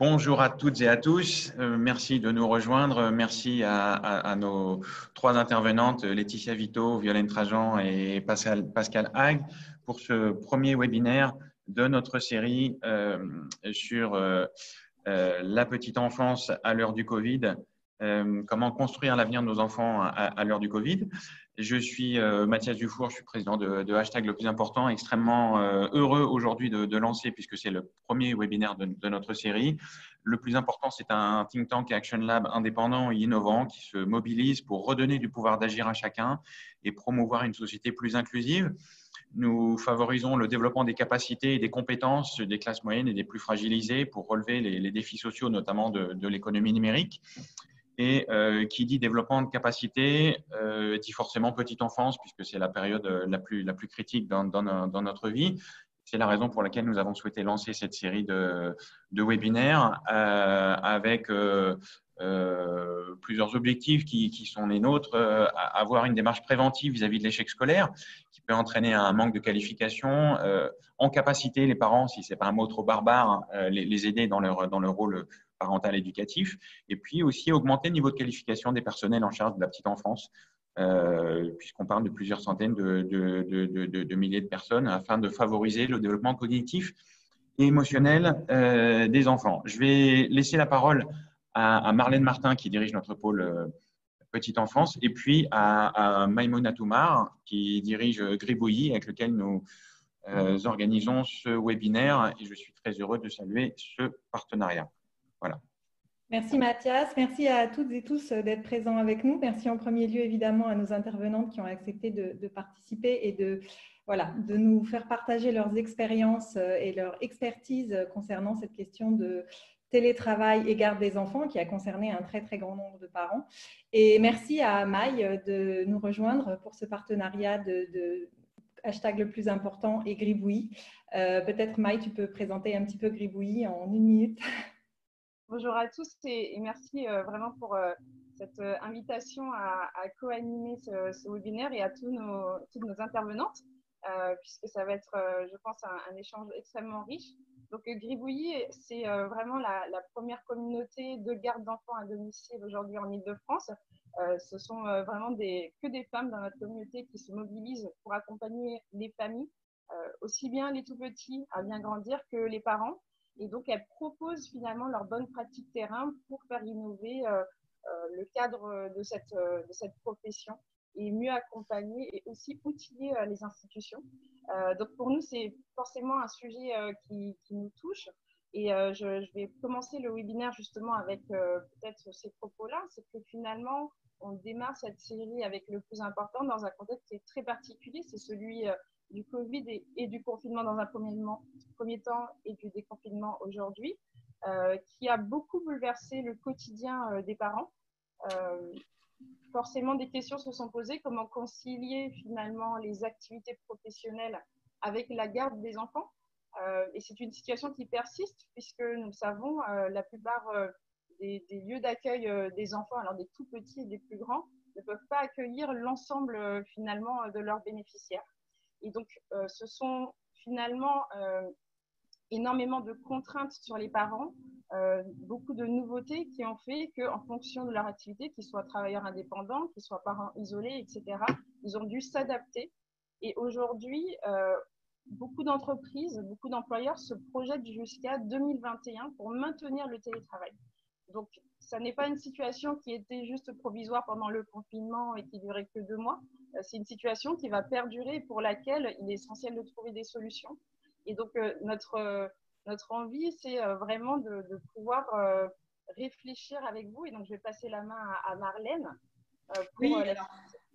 Bonjour à toutes et à tous. Euh, merci de nous rejoindre. Merci à, nos trois intervenantes, Laetitia Vito, Violaine Trajan et Pascal, Pascal Hague, pour ce premier webinaire de notre série euh, sur euh, la petite enfance à l'heure du Covid, comment construire l'avenir de nos enfants à l'heure du Covid. Je suis euh, Mathias Dufour, je suis président de, Hashtag le plus important, extrêmement euh, heureux aujourd'hui de, lancer, puisque c'est le premier webinaire de, notre série. Le plus important, c'est un think tank Action Lab indépendant et innovant qui se mobilise pour redonner du pouvoir d'agir à chacun et promouvoir une société plus inclusive. Nous favorisons le développement des capacités et des compétences des classes moyennes et des plus fragilisées pour relever les défis sociaux, notamment de, l'économie numérique. Et euh, qui dit développement de capacité euh, dit forcément petite enfance, puisque c'est la période euh, la plus, la plus critique dans, dans, notre vie. C'est la raison pour laquelle nous avons souhaité lancer cette série de, de webinaires avec plusieurs objectifs qui, sont les nôtres. avoir une démarche préventive vis-à-vis de l'échec scolaire, qui peut entraîner un manque de qualification. en capacité, les parents, si ce n'est pas un mot trop barbare, les, les, aider dans leur, dans leur rôle parental éducatif, et puis aussi augmenter le niveau de qualification des personnels en charge de la petite enfance, euh, puisqu'on parle de plusieurs centaines de, milliers de personnes, afin de favoriser le développement cognitif et émotionnel euh, des enfants. Je vais laisser la parole à, Marlène Martin, qui dirige notre pôle euh, petite enfance, et puis à, à Maïmouna Toumar, qui dirige Gribouillis, avec lequel nous organisons ce webinaire, et je suis très heureux de saluer ce partenariat. Merci Mathias, merci à toutes et tous d'être présents avec nous. Merci en premier lieu évidemment à nos intervenantes qui ont accepté de, participer et de, voilà, de nous faire partager leurs expériences euh, et leur expertise concernant cette question de télétravail et garde des enfants qui a concerné un très très grand nombre de parents. Et merci à Maï de nous rejoindre pour ce partenariat de, hashtag le plus important et Gribouillis. Euh, peut-être Maï, tu peux présenter un petit peu Gribouillis en une minute. Bonjour à tous et, merci euh, vraiment pour euh, cette euh, invitation à, co-animer ce, webinaire et à tous nos, toutes nos intervenantes, puisque ça va être, je pense, un, échange extrêmement riche. Donc, Gribouillis, c'est vraiment la, première communauté de garde d'enfants à domicile aujourd'hui en Ile-de-France. ce sont vraiment que des femmes dans notre communauté qui se mobilisent pour accompagner les familles, aussi bien les tout petits à bien grandir que les parents. Et donc, elles proposent finalement leurs bonnes pratiques terrain pour faire innover euh, euh, le cadre de cette, euh, de cette profession et mieux accompagner et aussi outiller les institutions. donc, pour nous, c'est forcément un sujet qui, nous touche. Et je, vais commencer le webinaire justement avec peut-être ces propos-là. C'est que finalement, on démarre cette série avec le plus important dans un contexte qui est très particulier. C'est celui du Covid et, du confinement dans un premier, temps et du déconfinement aujourd'hui, euh, qui a beaucoup bouleversé le quotidien euh, des parents. Euh, forcément, des questions se sont posées. Comment concilier finalement les activités professionnelles avec la garde des enfants? Et c'est une situation qui persiste puisque nous savons, la plupart des, lieux d'accueil des enfants, alors des tout petits et des plus grands, ne peuvent pas accueillir l'ensemble finalement de leurs bénéficiaires. Et donc, euh, ce sont finalement euh, énormément de contraintes sur les parents, euh, beaucoup de nouveautés qui ont fait qu'en fonction de leur activité, qu'ils soient travailleurs indépendants, qu'ils soient parents isolés, etc., ils ont dû s'adapter. Et aujourd'hui, beaucoup d'entreprises, beaucoup d'employeurs se projettent jusqu'à 2021 pour maintenir le télétravail. Donc, ça n'est pas une situation qui était juste provisoire pendant le confinement et qui durait que deux mois. Euh, c'est une situation qui va perdurer pour laquelle il est essentiel de trouver des solutions. Et donc, euh, notre, euh, notre envie, c'est vraiment de, pouvoir réfléchir avec vous. Et donc, je vais passer la main à, Marlène. Pour oui,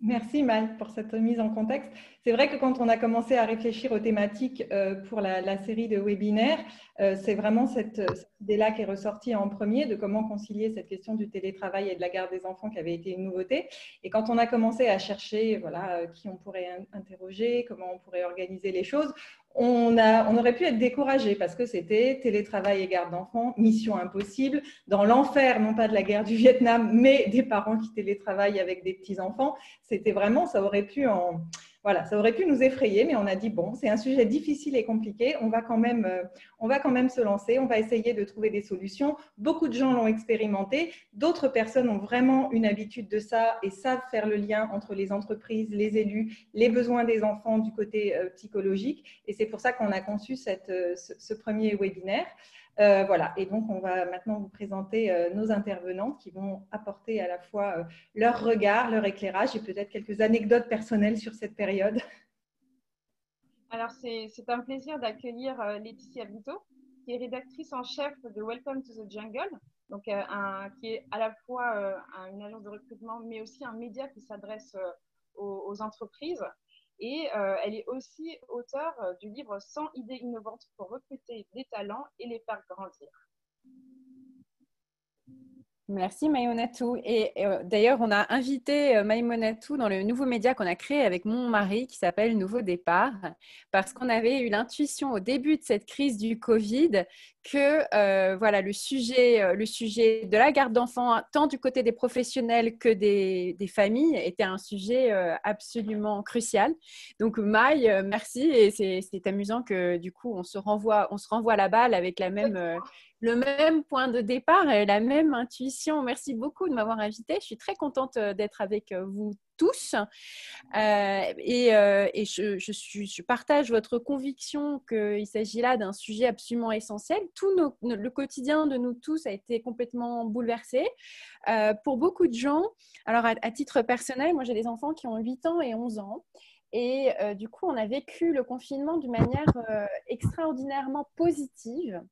Merci Mal pour cette mise en contexte. C'est vrai que quand on a commencé à réfléchir aux thématiques pour la, série de webinaires, c'est vraiment cette, cette idée-là qui est ressortie en premier de comment concilier cette question du télétravail et de la garde des enfants qui avait été une nouveauté. Et quand on a commencé à chercher voilà, qui on pourrait interroger, comment on pourrait organiser les choses, on, a, on aurait pu être découragé parce que c'était télétravail et garde d'enfants, mission impossible, dans l'enfer, non pas de la guerre du Vietnam, mais des parents qui télétravaillent avec des petits-enfants. C'était vraiment, ça aurait pu en, voilà, ça aurait pu nous effrayer, mais on a dit bon, c'est un sujet difficile et compliqué, on va, quand même, euh, on va quand même se lancer, on va essayer de trouver des solutions. Beaucoup de gens l'ont expérimenté, d'autres personnes ont vraiment une habitude de ça et savent faire le lien entre les entreprises, les élus, les besoins des enfants du côté euh, psychologique. Et c'est pour ça qu'on a conçu euh, ce, premier webinaire. Euh, voilà, et donc on va maintenant vous présenter euh, nos intervenantes qui vont apporter à la fois euh, leur regard, leur éclairage et peut-être quelques anecdotes personnelles sur cette période. Alors c'est un plaisir d'accueillir Laetitia Bito, qui est rédactrice en chef de Welcome to the Jungle, donc qui est à la fois une agence de recrutement, mais aussi un média qui s'adresse aux, entreprises. Et euh, elle est aussi auteure euh, du livre 100 idées innovantes pour recruter des talents et les faire grandir. Merci Maïmonatou. Et, euh, d'ailleurs, on a invité Maïmonatou dans le nouveau média qu'on a créé avec mon mari qui s'appelle Nouveau Départ, parce qu'on avait eu l'intuition au début de cette crise du Covid que euh, voilà, le, sujet, euh, le sujet de la garde d'enfants, tant du côté des professionnels que des, des familles, était un sujet euh, absolument crucial. Donc, Maï, merci. Et c'est amusant que du coup, on se renvoie, on se renvoie la balle avec la même, le même point de départ et la même intuition. Merci beaucoup de m'avoir invité. Je suis très contente d'être avec vous tous. Euh, et, euh, je, partage votre conviction qu'il s'agit là d'un sujet absolument essentiel. Tout le quotidien de nous tous a été complètement bouleversé. Euh, pour beaucoup de gens, alors à, titre personnel, moi j'ai des enfants qui ont 8 ans et 11 ans. Et du coup, on a vécu le confinement d'une manière extraordinairement positive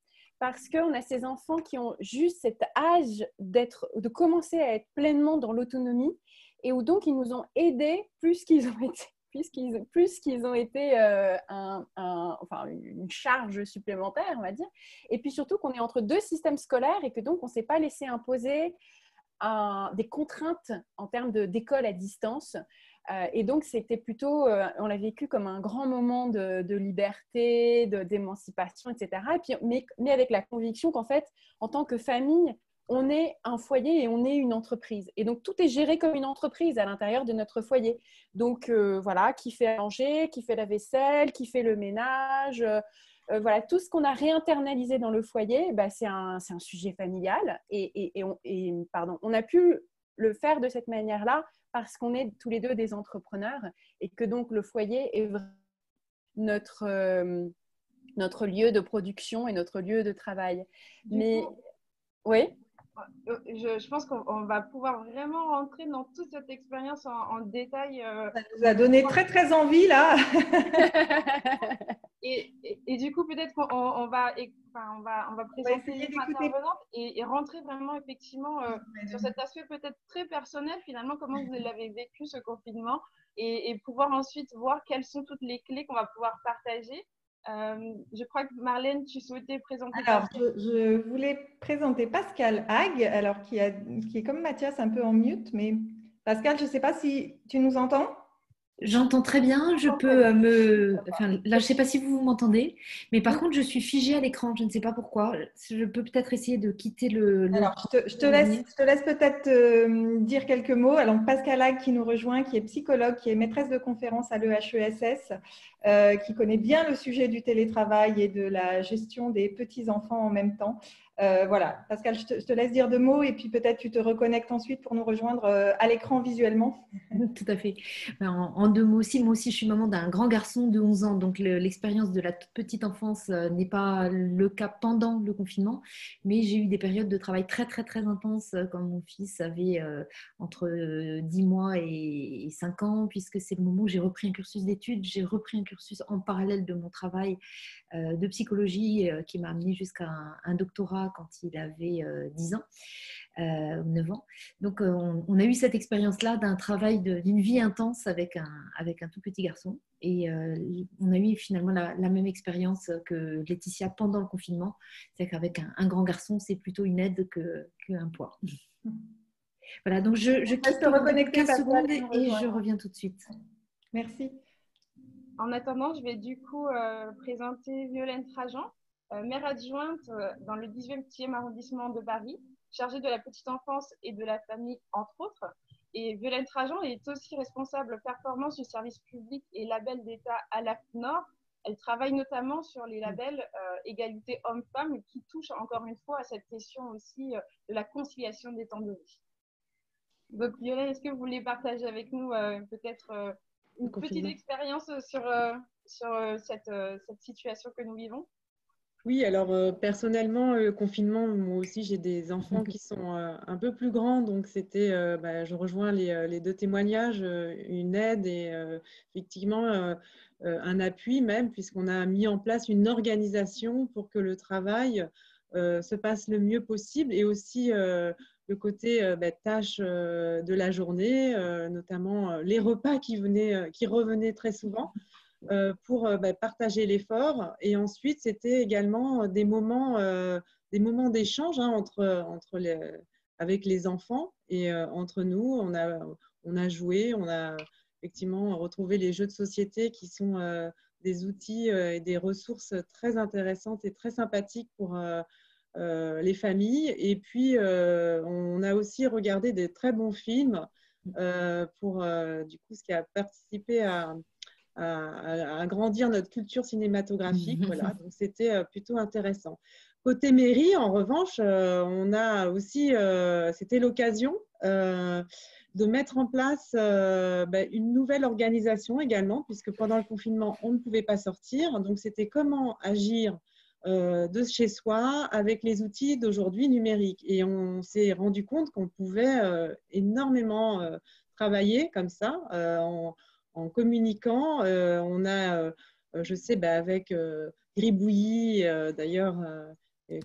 parce qu'on a ces enfants qui ont juste cet âge d'être, de commencer à être pleinement dans l'autonomie et où donc ils nous ont aidés plus qu'ils ont été plus qu'ils ont été euh, un, enfin, une charge supplémentaire, on va dire. Et puis surtout qu'on est entre deux systèmes scolaires et que donc on ne s'est pas laissé imposer des contraintes en termes d'école à distance. Euh, et donc, c'était plutôt, euh, on l'a vécu comme un grand moment de, de liberté, d'émancipation, etc. Et puis, mais, avec la conviction qu'en fait, en tant que famille, on est un foyer et on est une entreprise. Et donc, tout est géré comme une entreprise à l'intérieur de notre foyer. Donc, euh, voilà, qui fait manger, qui fait la vaisselle, qui fait le ménage. Voilà, tout ce qu'on a réinternalisé dans le foyer, bah, c'est un, sujet familial. Et, on, pardon, on a pu le faire de cette manière-là parce qu'on est tous les deux des entrepreneurs et que donc le foyer est notre, notre lieu de production et notre lieu de travail. Mais, oui euh, je, pense qu'on va pouvoir vraiment rentrer dans toute cette expérience en, détail. Euh, Ça nous a donné très très envie là. et, et, du coup, peut-être qu'on on va, enfin, on va, on va présenter l'intervenante et, et, rentrer vraiment effectivement euh, sur cet aspect peut-être très personnel finalement, comment vous l'avez vécu ce confinement et, et pouvoir ensuite voir quelles sont toutes les clés qu'on va pouvoir partager. Euh, je crois que Marlène, tu souhaitais présenter. Alors, je, voulais présenter Pascal Hague, alors qui, a, qui est comme Mathias un peu en mute, mais Pascal, je ne sais pas si tu nous entends. J'entends très bien, je peux euh, me... Enfin, là, je ne sais pas si vous m'entendez, mais par contre, je suis figée à l'écran, je ne sais pas pourquoi. Je peux peut-être essayer de quitter le... Alors, je te, laisse, je te laisse peut-être euh, dire quelques mots. Alors, Pascal Hague qui nous rejoint, qui est psychologue, qui est maîtresse de conférence à l'EHESS, euh, qui connaît bien le sujet du télétravail et de la gestion des petits-enfants en même temps. Euh, voilà, Pascal, je te, laisse dire deux mots et puis peut-être tu te reconnectes ensuite pour nous rejoindre euh, à l'écran visuellement. Tout à fait. Ben, en, deux mots aussi, moi aussi je suis maman d'un grand garçon de 11 ans, donc l'expérience de la petite enfance euh, n'est pas le cas pendant le confinement, mais j'ai eu des périodes de travail très très très intenses quand mon fils avait entre 10 mois et, 5 ans, puisque c'est le moment où j'ai repris un cursus d'études, j'ai repris un cursus en parallèle de mon travail de psychologie qui m'a amené jusqu'à un doctorat quand il avait 10 euh, ans. Euh, 9 ans. Donc, euh, on, a eu cette expérience-là d'un travail, d'une vie intense avec un, avec un tout petit garçon. Et euh, on a eu finalement la, même expérience que Laetitia pendant le confinement. C'est qu'avec un, grand garçon, c'est plutôt une aide qu'un poids. Voilà, donc je, je quitte reconnecter 15 secondes et je reviens tout de suite. Merci. En attendant, je vais du coup présenter Violaine Trajan, maire adjointe dans le 18e arrondissement de Paris, chargée de la petite enfance et de la famille, entre autres. Et Violaine Trajan est aussi responsable performance du service public et label d'État à Nord. Elle travaille notamment sur les labels euh, égalité homme-femme qui touchent encore une fois à cette question aussi euh, de la conciliation des temps de vie. Donc Violaine, est-ce que vous voulez partager avec nous euh, peut-être une petite expérience sur, sur cette, cette situation que nous vivons? Oui, alors euh, personnellement, le confinement, moi aussi, j'ai des enfants qui sont euh, un peu plus grands, donc c'était, euh, bah, je rejoins les, deux témoignages, une aide et effectivement un appui même, puisqu'on a mis en place une organisation pour que le travail se passe le mieux possible et aussi le côté bah, tâches de la journée, notamment les repas qui, venaient, qui revenaient très souvent. Euh, pour euh, bah, partager l'effort. Et ensuite, c'était également des moments, euh, des moments d'échange hein, entre, entre les, avec les enfants et entre nous. On a, on a joué, on a effectivement retrouvé les jeux de société qui sont des outils et des ressources très intéressantes et très sympathiques pour les familles. Et puis, on a aussi regardé des très bons films pour, du coup, ce qui a participé à, à, agrandir notre culture cinématographique. voilà, donc c'était euh, plutôt intéressant. Côté mairie, en revanche, euh, on a aussi, euh, c'était l'occasion de mettre en place bah, une nouvelle organisation également, puisque pendant le confinement, on ne pouvait pas sortir. Donc, c'était comment agir de chez soi avec les outils d'aujourd'hui numériques. Et on s'est rendu compte qu'on pouvait énormément travailler comme ça. En communiquant. Euh, on a, euh, je sais, bah, avec euh, Gribouillis, d'ailleurs,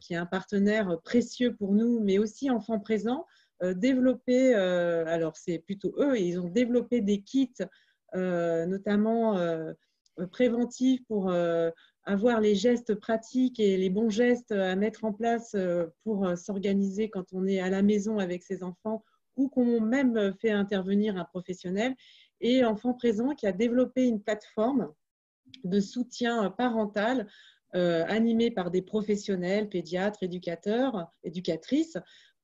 qui est un partenaire précieux pour nous, mais aussi Enfants Présents, développé, alors c'est plutôt eux, ils ont développé des kits, notamment préventifs pour avoir les gestes pratiques et les bons gestes à mettre en place pour s'organiser quand on est à la maison avec ses enfants ou qu'on même fait intervenir un professionnel et Enfants Présents qui a développé une plateforme de soutien parental euh, animée par des professionnels, pédiatres, éducateurs, éducatrices,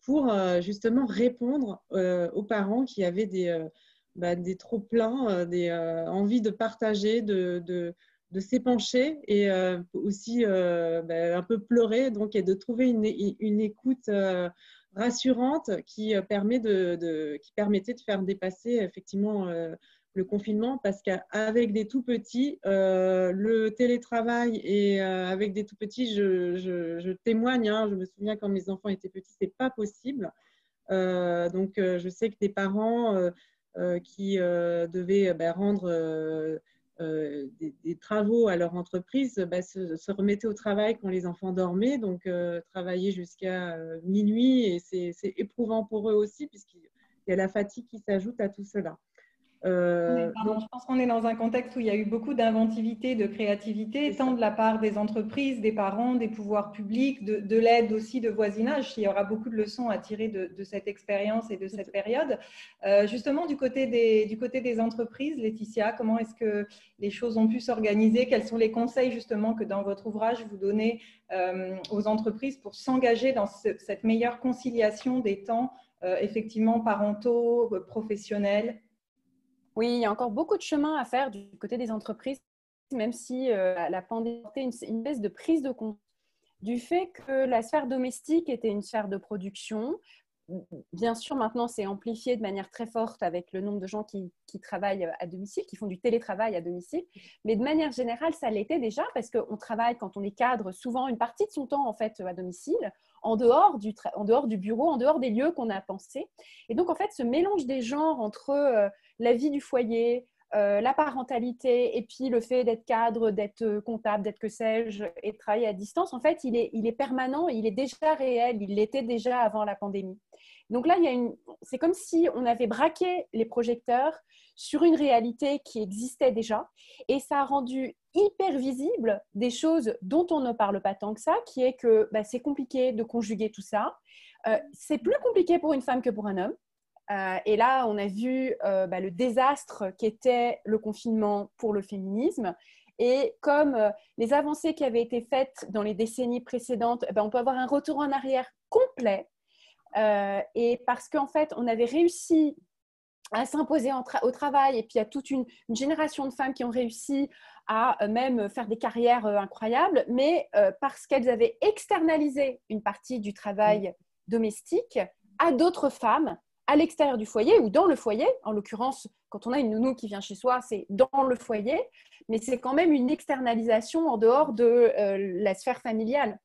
pour euh, justement répondre euh, aux parents qui avaient des, bah, des trop-pleins, des envies de partager, de, de, de s'épancher et aussi bah, un peu pleurer, donc, et de trouver une, une écoute rassurante qui, euh, permet de, qui permettait de faire dépasser effectivement euh, le confinement parce qu'avec des tout petits, euh, le télétravail et avec des tout petits, je, témoigne, hein, je me souviens quand mes enfants étaient petits, c'est pas possible. donc je sais que des parents qui devaient bah, rendre euh, des, travaux à leur entreprise bah, se, remettaient au travail quand les enfants dormaient, donc euh, travailler jusqu'à euh, minuit et c'est éprouvant pour eux aussi puisqu'il y a la fatigue qui s'ajoute à tout cela. Euh, je pense qu'on est dans un contexte où il y a eu beaucoup d'inventivité, de créativité, tant de la part des entreprises, des parents, des pouvoirs publics, de, l'aide aussi de voisinage. Il y aura beaucoup de leçons à tirer de, cette expérience et de cette période. Euh, justement, du côté, des, du côté des entreprises, Laetitia, comment est-ce que les choses ont pu s'organiser? Quels sont les conseils justement que dans votre ouvrage vous donnez euh, aux entreprises pour s'engager dans cette meilleure conciliation des temps effectivement parentaux, professionnels oui, il y a encore beaucoup de chemin à faire du côté des entreprises, même si euh, la pandémie a une, une baisse de prise de compte du fait que la sphère domestique était une sphère de production. Bien sûr, maintenant, c'est amplifié de manière très forte avec le nombre de gens qui, travaillent à domicile, qui font du télétravail à domicile. Mais de manière générale, ça l'était déjà parce qu'on travaille, quand on est cadre, souvent une partie de son temps en fait à domicile, en dehors du, en dehors du bureau, en dehors des lieux qu'on a pensés. Et donc, en fait, ce mélange des genres entre euh, la vie du foyer, euh, la parentalité et puis le fait d'être cadre, d'être euh, comptable, d'être que sais-je et de travailler à distance, en fait, il est, permanent, il est déjà réel, il l'était déjà avant la pandémie. Donc là, c'est comme si on avait braqué les projecteurs sur une réalité qui existait déjà et ça a rendu hyper visible des choses dont on ne parle pas tant que ça, qui est que bah, c'est compliqué de conjuguer tout ça. Euh, c'est plus compliqué pour une femme que pour un homme et là, on a vu bah, le désastre qu'était le confinement pour le féminisme. Et comme les avancées qui avaient été faites dans les décennies précédentes, eh ben, on peut avoir un retour en arrière complet. et parce qu'en fait, on avait réussi à s'imposer au travail et puis il y a toute une, génération de femmes qui ont réussi à euh, même faire des carrières euh, incroyables, mais euh, parce qu'elles avaient externalisé une partie du travail domestique à d'autres femmes à l'extérieur du foyer ou dans le foyer. En l'occurrence, quand on a une nounou qui vient chez soi, c'est dans le foyer, mais c'est quand même une externalisation en dehors de la sphère familiale.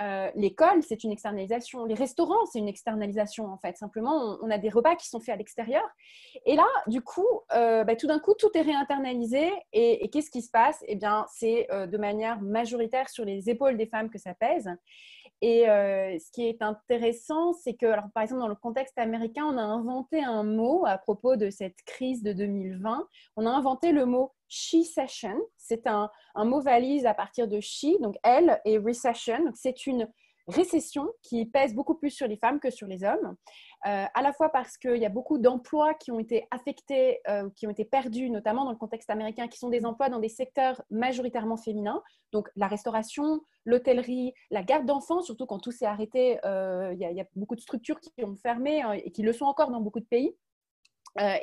Euh, l'école, c'est une externalisation. Les restaurants, c'est une externalisation, en fait. Simplement, on, a des repas qui sont faits à l'extérieur. Et là, du coup, euh, bah, tout d'un coup, tout est réinternalisé. Et, qu'est-ce qui se passe? Eh bien, c'est euh, de manière majoritaire sur les épaules des femmes que ça pèse. Et ce qui est intéressant, c'est que, alors, par exemple, dans le contexte américain, on a inventé un mot à propos de cette crise de 2020. On a inventé le mot she session. C'est un, mot valise à partir de she, donc elle, et recession. C'est une récession qui pèse beaucoup plus sur les femmes que sur les hommes, euh, à la fois parce qu'il y a beaucoup d'emplois qui ont été affectés, euh, qui ont été perdus, notamment dans le contexte américain, qui sont des emplois dans des secteurs majoritairement féminins, donc la restauration, l'hôtellerie, la garde d'enfants, surtout quand tout s'est arrêté, euh, il y, a beaucoup de structures qui ont fermé hein, et qui le sont encore dans beaucoup de pays. Euh,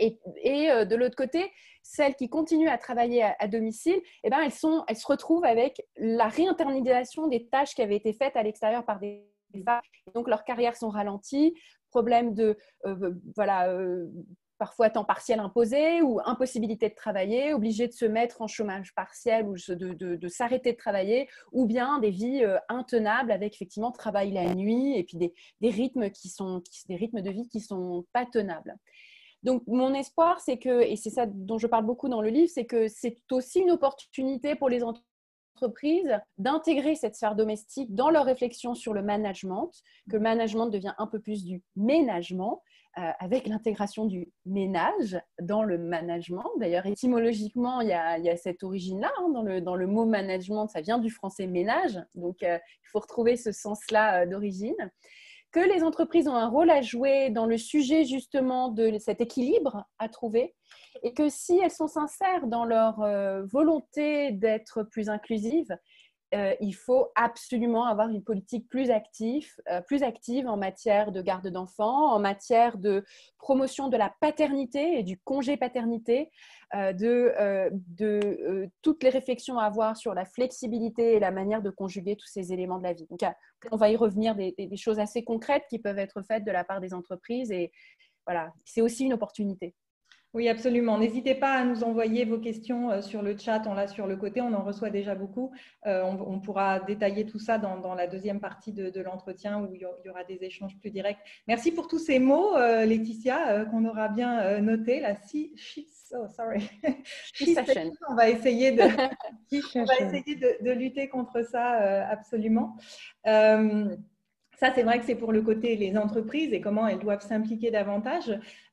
et, euh, de l'autre côté, celles qui continuent à travailler à, domicile, eh ben, elles, se retrouvent avec la réinternalisation des tâches qui avaient été faites à l'extérieur par des femmes. Donc, leurs carrières sont ralenties, problème de, euh, voilà, parfois temps partiel imposé ou impossibilité de travailler, obligé de se mettre en chômage partiel ou de, s'arrêter de travailler, ou bien des vies intenables avec effectivement travail la nuit et puis des, rythmes qui sont des rythmes de vie qui sont pas tenables. Donc, mon espoir, c'est que, et c'est ça dont je parle beaucoup dans le livre, c'est que c'est aussi une opportunité pour les entreprises d'intégrer cette sphère domestique dans leur réflexion sur le management, que le management devient un peu plus du ménagement, euh, avec l'intégration du ménage dans le management. D'ailleurs, étymologiquement, il y a, cette origine-là. Hein, dans, le, dans, le, mot management, ça vient du français ménage. Donc, euh, il faut retrouver ce sens-là euh, d'origine que les entreprises ont un rôle à jouer dans le sujet justement de cet équilibre à trouver et que si elles sont sincères dans leur euh, volonté d'être plus inclusives, euh, il faut absolument avoir une politique plus active, euh, plus active en matière de garde d'enfants, en matière de promotion de la paternité et du congé paternité, euh, de, toutes les réflexions à avoir sur la flexibilité et la manière de conjuguer tous ces éléments de la vie. Donc, on va y revenir des, des choses assez concrètes qui peuvent être faites de la part des entreprises et voilà, c'est aussi une opportunité. Oui, absolument. N'hésitez pas à nous envoyer vos questions euh, sur le chat. On l'a sur le côté, on en reçoit déjà beaucoup. Euh, on, pourra détailler tout ça dans, la deuxième partie de, l'entretien où il y aura des échanges plus directs. Merci pour tous ces mots, euh, Laetitia, qu'on aura bien notés. La si, oh, sorry. on va essayer de, on va essayer de, lutter contre ça absolument. Ça, c'est vrai que c'est pour le côté des entreprises et comment elles doivent s'impliquer davantage.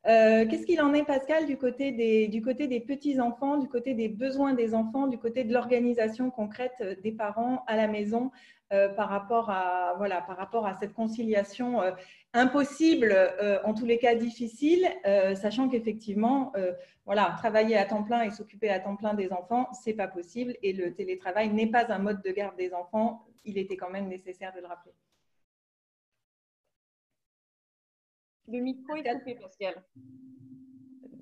Euh, qu'est-ce qu'il en est, Pascal, du côté des, petits-enfants, du côté des besoins des enfants, du côté de l'organisation concrète des parents à la maison euh, par, rapport à, cette conciliation euh, impossible, en tous les cas difficile, sachant qu'effectivement, travailler à temps plein et s'occuper à temps plein des enfants, c'est pas possible et le télétravail n'est pas un mode de garde des enfants. Il était quand même nécessaire de le rappeler. Le micro est coupé, Pascal.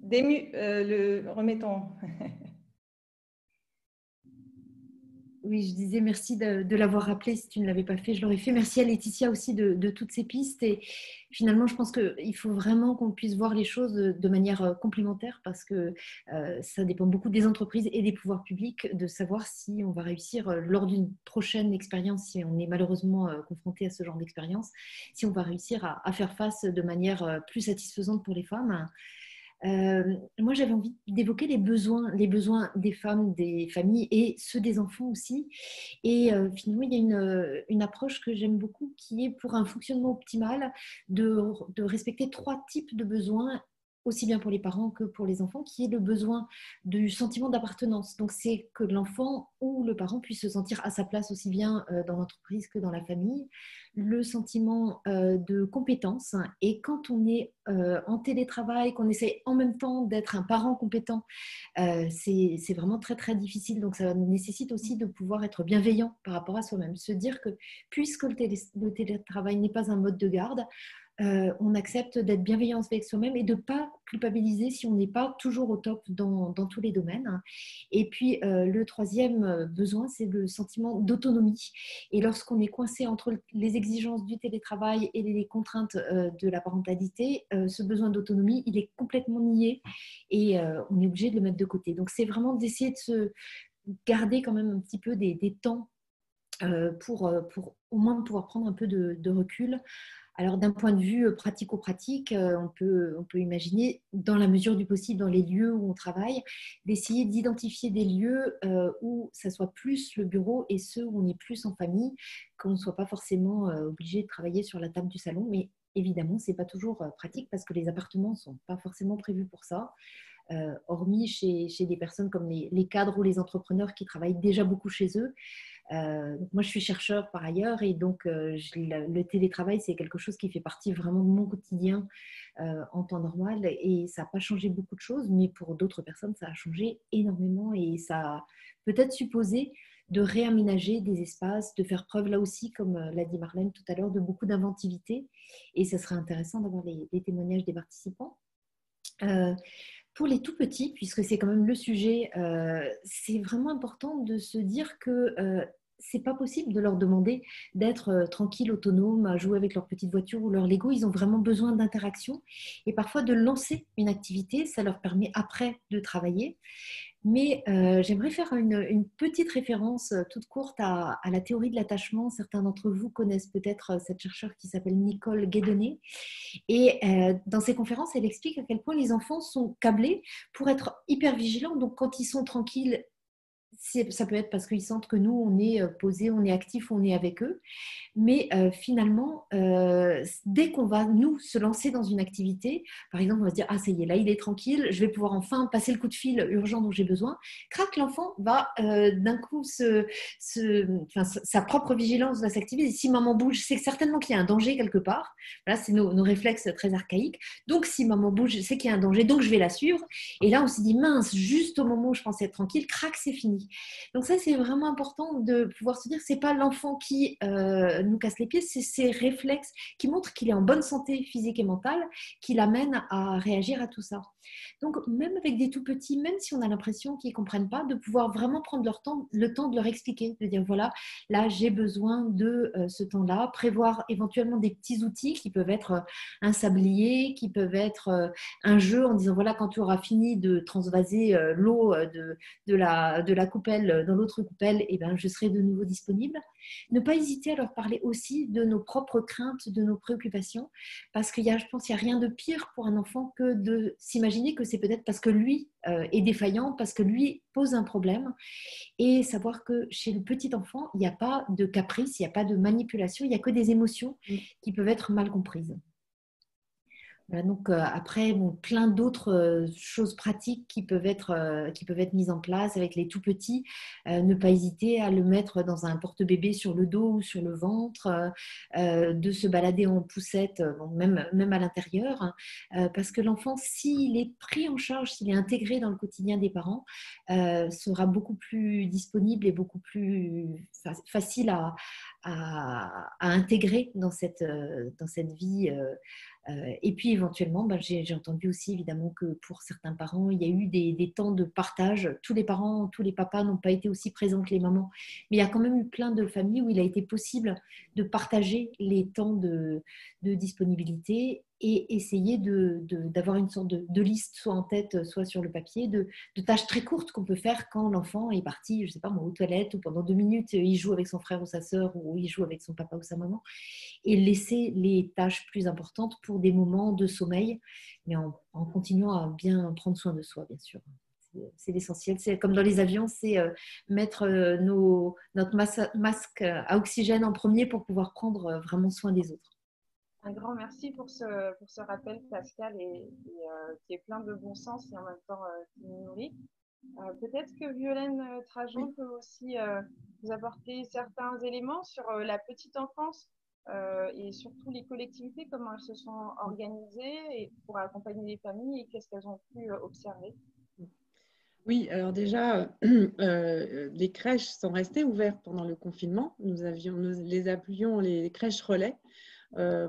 Dému, euh, le remettons. Oui, je disais merci de, l'avoir rappelé. Si tu ne l'avais pas fait, je l'aurais fait. Merci à Laetitia aussi de, toutes ces pistes. Et finalement, je pense qu'il faut vraiment qu'on puisse voir les choses de manière euh, complémentaire parce que euh, ça dépend beaucoup des entreprises et des pouvoirs publics de savoir si on va réussir euh, lors d'une prochaine expérience, si on est malheureusement confronté à ce genre d'expérience, si on va réussir à, faire face de manière plus satisfaisante pour les femmes. Moi, j'avais envie d'évoquer les besoins, les besoins des femmes, des familles et ceux des enfants aussi. Et euh, finalement, il y a une, euh, une approche que j'aime beaucoup qui est pour un fonctionnement optimal de, respecter trois types de besoins aussi bien pour les parents que pour les enfants, qui est le besoin du sentiment d'appartenance. Donc, c'est que l'enfant ou le parent puisse se sentir à sa place aussi bien euh, dans l'entreprise que dans la famille, le sentiment euh, de compétence. Et quand on est euh, en télétravail, qu'on essaie en même temps d'être un parent compétent, c'est vraiment très, très difficile. Donc, ça nécessite aussi de pouvoir être bienveillant par rapport à soi-même. Se dire que puisque le télétravail n'est pas un mode de garde, euh, on accepte d'être bienveillant avec soi-même et de ne pas culpabiliser si on n'est pas toujours au top dans, tous les domaines. Et puis, euh, le troisième euh, besoin, c'est le sentiment d'autonomie. Et lorsqu'on est coincé entre les exigences du télétravail et les contraintes de la parentalité, ce besoin d'autonomie, il est complètement nié et on est obligé de le mettre de côté. Donc, c'est vraiment d'essayer de se garder quand même un petit peu des, temps pour, pour au moins pouvoir prendre un peu de recul alors d'un point de vue euh, pratico-pratique, euh, on peut, imaginer, dans la mesure du possible, dans les lieux où on travaille, d'essayer d'identifier des lieux euh, où ça soit plus le bureau et ceux où on est plus en famille, qu'on ne soit pas forcément obligé de travailler sur la table du salon. Mais évidemment, ce n'est pas toujours pratique parce que les appartements ne sont pas forcément prévus pour ça. hormis chez, des personnes comme les, cadres ou les entrepreneurs qui travaillent déjà beaucoup chez eux. Euh, moi, je suis chercheur par ailleurs et donc euh, le télétravail, c'est quelque chose qui fait partie vraiment de mon quotidien euh, en temps normal et ça n'a pas changé beaucoup de choses, mais pour d'autres personnes, ça a changé énormément et ça a peut-être supposé de réaménager des espaces, de faire preuve là aussi, comme l'a dit Marlène tout à l'heure, de beaucoup d'inventivité. Et ça serait intéressant d'avoir les, témoignages des participants. Pour les tout petits, puisque c'est quand même le sujet, c'est vraiment important de se dire que c'est pas possible de leur demander d'être euh, tranquille, autonome, à jouer avec leur petite voiture ou leur Lego. Ils ont vraiment besoin d'interaction et parfois de lancer une activité, ça leur permet après de travailler. Mais euh, j'aimerais faire une, petite référence euh, toute courte à, la théorie de l'attachement. Certains d'entre vous connaissent peut-être cette chercheure qui s'appelle Nicole Guédonné. Et dans ses conférences, elle explique à quel point les enfants sont câblés pour être hyper vigilants. Donc quand ils sont tranquilles, ça peut être parce qu'ils sentent que nous, on est euh, posé, on est actif, on est avec eux. Mais euh, finalement, euh, dès qu'on va, nous, se lancer dans une activité, par exemple, on va se dire, ah, ça y est, là, il est tranquille, je vais pouvoir enfin passer le coup de fil urgent dont j'ai besoin. Crac, l'enfant va d'un coup sa propre vigilance va s'activer. Si maman bouge, c'est certainement qu'il y a un danger quelque part. Voilà, c'est nos, nos, réflexes très archaïques. Donc, si maman bouge, c'est qu'il y a un danger, donc je vais la suivre. Et là, on se dit, mince, juste au moment où je pensais être tranquille, crac, c'est fini. Donc ça, c'est vraiment important de pouvoir se dire, c'est pas l'enfant qui euh, nous casse les pieds, c'est ses réflexes qui montrent qu'il est en bonne santé physique et mentale, qui l'amènent à réagir à tout ça. Donc même avec des tout petits, même si on a l'impression qu'ils comprennent pas, de pouvoir vraiment prendre leur temps, le temps de leur expliquer, de dire voilà, là j'ai besoin de euh, ce temps-là, prévoir éventuellement des petits outils qui peuvent être euh, un sablier, qui peuvent être un jeu en disant voilà quand tu auras fini de transvaser l'eau de, la, de la coupelle, dans l'autre coupelle, et eh ben, je serai de nouveau disponible. Ne pas hésiter à leur parler aussi de nos propres craintes, de nos préoccupations, parce qu'il y a, je pense, qu'il n'y a rien de pire pour un enfant que de s'imaginer que c'est peut-être parce que lui euh, est défaillant, parce que lui pose un problème, et savoir que chez le petit enfant, il n'y a pas de caprice, il n'y a pas de manipulation, il n'y a que des émotions qui peuvent être mal comprises donc euh, après, bon, plein d'autres euh, choses pratiques qui peuvent, être, euh, qui peuvent être mises en place avec les tout petits. ne pas hésiter à le mettre dans un porte-bébé sur le dos ou sur le ventre, de se balader en poussette, même, même à l'intérieur, hein, parce que l'enfant, s'il est pris en charge, s'il est intégré dans le quotidien des parents, sera beaucoup plus disponible et beaucoup plus facile à, à, à, intégrer dans cette, dans cette vie et puis éventuellement, ben, j'ai entendu aussi évidemment que pour certains parents, il y a eu des, temps de partage. Tous les parents, tous les papas n'ont pas été aussi présents que les mamans, mais il y a quand même eu plein de familles où il a été possible de partager les temps de, disponibilité et essayer d'avoir une sorte de, liste, soit en tête, soit sur le papier, de, tâches très courtes qu'on peut faire quand l'enfant est parti, je ne sais pas, aux toilettes, ou pendant deux minutes, il joue avec son frère ou sa sœur, ou il joue avec son papa ou sa maman, et laisser les tâches plus importantes pour des moments de sommeil, mais en, continuant à bien prendre soin de soi, bien sûr. C'est l'essentiel. C'est comme dans les avions, c'est euh, mettre euh, nos, notre masque à oxygène en premier pour pouvoir prendre euh, vraiment soin des autres. Un grand merci pour ce, pour ce rappel, Pascal, et, qui est plein de bon sens et en même temps qui nous nourrit. Peut-être que Violaine Trajon peut aussi vous apporter certains éléments sur la petite enfance et surtout les collectivités, comment elles se sont organisées pour accompagner les familles et qu'est-ce qu'elles ont pu observer. Oui, alors déjà, euh, les crèches sont restées ouvertes pendant le confinement. Nous, avions, nous les appelions les crèches relais. Euh,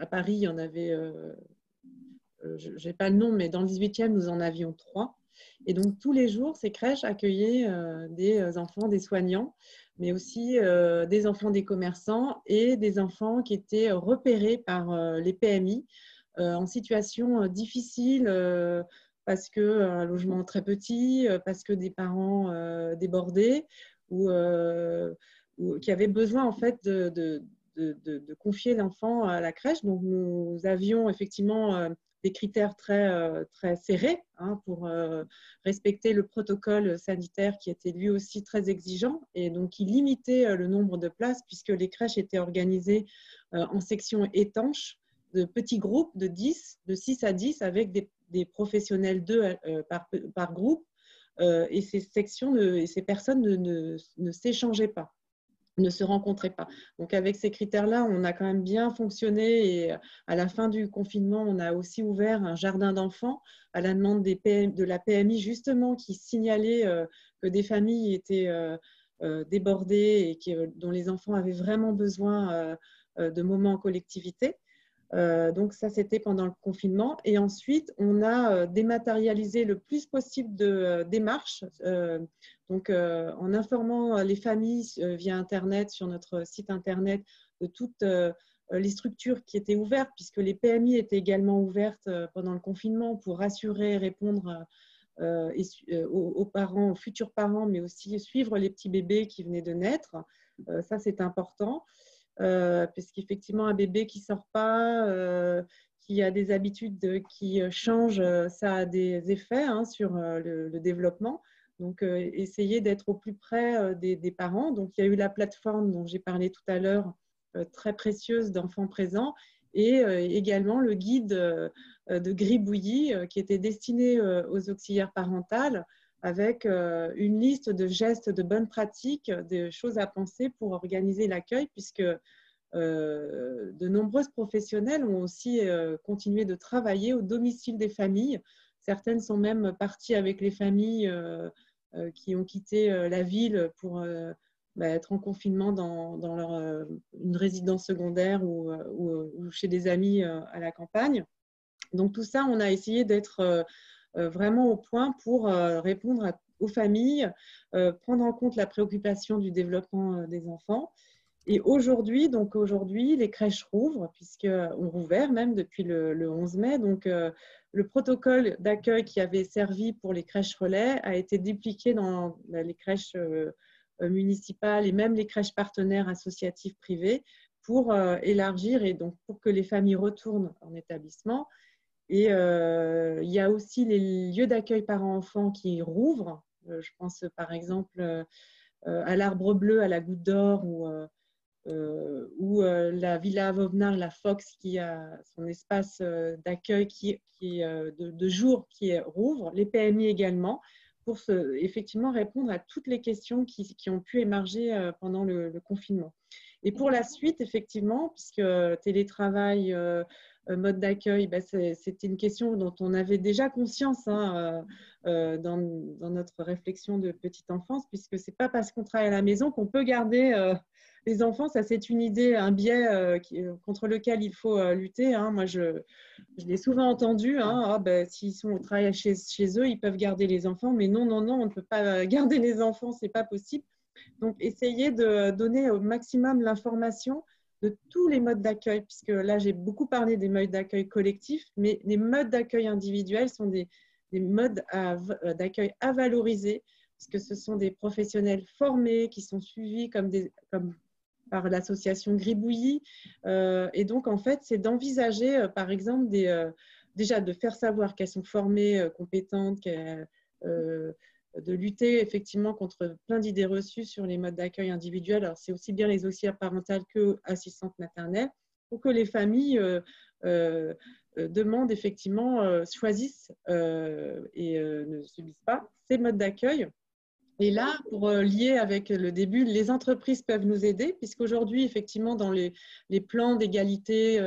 à Paris, il y en avait, euh, je n'ai pas le nom, mais dans le 18e, nous en avions trois. Et donc, tous les jours, ces crèches accueillaient des enfants, des soignants, mais aussi des enfants des commerçants et des enfants qui étaient repérés par les PMI en situation difficile parce qu'un logement très petit, euh, parce que des parents euh, débordés ou, euh, qui avaient besoin en fait de, confier l'enfant à la crèche. Donc nous avions effectivement des critères très, très serrés hein, pour respecter le protocole sanitaire qui était lui aussi très exigeant. Et donc qui limitait le nombre de places puisque les crèches étaient organisées en sections étanches de petits groupes de 10, de 6 à 10 avec des, professionnels deux euh, par, par, groupe. Euh, et ces sections et ces personnes ne, ne, ne s'échangeaient pas ne se rencontraient pas. Donc avec ces critères-là, on a quand même bien fonctionné et à la fin du confinement, on a aussi ouvert un jardin d'enfants à la demande de la PMI justement qui signalait euh, que des familles étaient débordées et dont les enfants avaient vraiment besoin de moments en collectivité. Euh, donc ça, c'était pendant le confinement. Et ensuite, on a euh, dématérialisé le plus possible de euh, démarches. Donc en informant les familles via Internet, sur notre site Internet, de toutes les structures qui étaient ouvertes, puisque les PMI étaient également ouvertes pendant le confinement pour rassurer et répondre aux, parents, aux futurs parents, mais aussi suivre les petits bébés qui venaient de naître. ça, c'est important. Euh, puisqu'effectivement, un bébé qui sort pas, euh, qui a des habitudes qui euh, changent, ça a des effets hein, sur le, développement. Donc, essayer d'être au plus près des, parents. Donc, il y a eu la plateforme dont j'ai parlé tout à l'heure, très précieuse d'enfants présents, et également le guide de Gribouillis qui était destiné aux auxiliaires parentales avec euh, une liste de gestes de bonnes pratiques, de choses à penser pour organiser l'accueil, puisque euh, de nombreuses professionnels ont aussi euh, continué de travailler au domicile des familles. Certaines sont même parties avec les familles qui ont quitté la ville pour bah, être en confinement dans, leur, une résidence secondaire ou, chez des amis à la campagne. Donc tout ça, on a essayé d'être euh, vraiment au point pour euh, répondre aux familles, euh, prendre en compte la préoccupation du développement des enfants. Et aujourd'hui, donc aujourd'hui, les crèches rouvrent, puisqu'on rouvert même depuis le, 11 mai. Donc, le protocole d'accueil qui avait servi pour les crèches relais a été dupliqué dans les crèches municipales et même les crèches partenaires associatives privées pour élargir et donc pour que les familles retournent en établissement et euh, il y a aussi les lieux d'accueil parents-enfants qui rouvrent. Euh, je pense par exemple euh, à l'Arbre Bleu, à la Goutte d'Or ou, ou la Villa Vauvenard, la Fox qui a son espace d'accueil qui, de, jour qui rouvre, les PMI également pour effectivement répondre à toutes les questions qui, ont pu émerger pendant le, confinement. Et pour la suite, effectivement, puisque télétravail, euh, mode d'accueil, bah, c'était une question dont on avait déjà conscience hein, euh, euh, dans, notre réflexion de petite enfance, puisque c'est pas parce qu'on travaille à la maison qu'on peut garder les enfants. Ça, c'est une idée, un biais contre lequel il faut lutter. Hein. Moi, je, l'ai souvent entendu. Ah, ben, s'ils sont au travail chez, eux, ils peuvent garder les enfants. Mais non, non, non, on ne peut pas garder les enfants, c'est pas possible. Donc, essayer de donner au maximum l'information de tous les modes d'accueil, puisque là, j'ai beaucoup parlé des modes d'accueil collectifs, mais les modes d'accueil individuels sont des, modes euh, d'accueil à, valoriser, parce que ce sont des professionnels formés qui sont suivis comme, des, comme par l'association Gribouillis. Euh, et donc, en fait, c'est d'envisager, euh, par exemple, des, déjà de faire savoir qu'elles sont formées, compétentes, de lutter effectivement contre plein d'idées reçues sur les modes d'accueil individuels. Alors, c'est aussi bien les auxiliaires parentales que assistantes maternelles pour que les familles demandent effectivement, choisissent et ne subissent pas ces modes d'accueil. Et là, pour lier avec le début, les entreprises peuvent nous aider, puisqu'aujourd'hui, effectivement, dans les, plans d'égalité,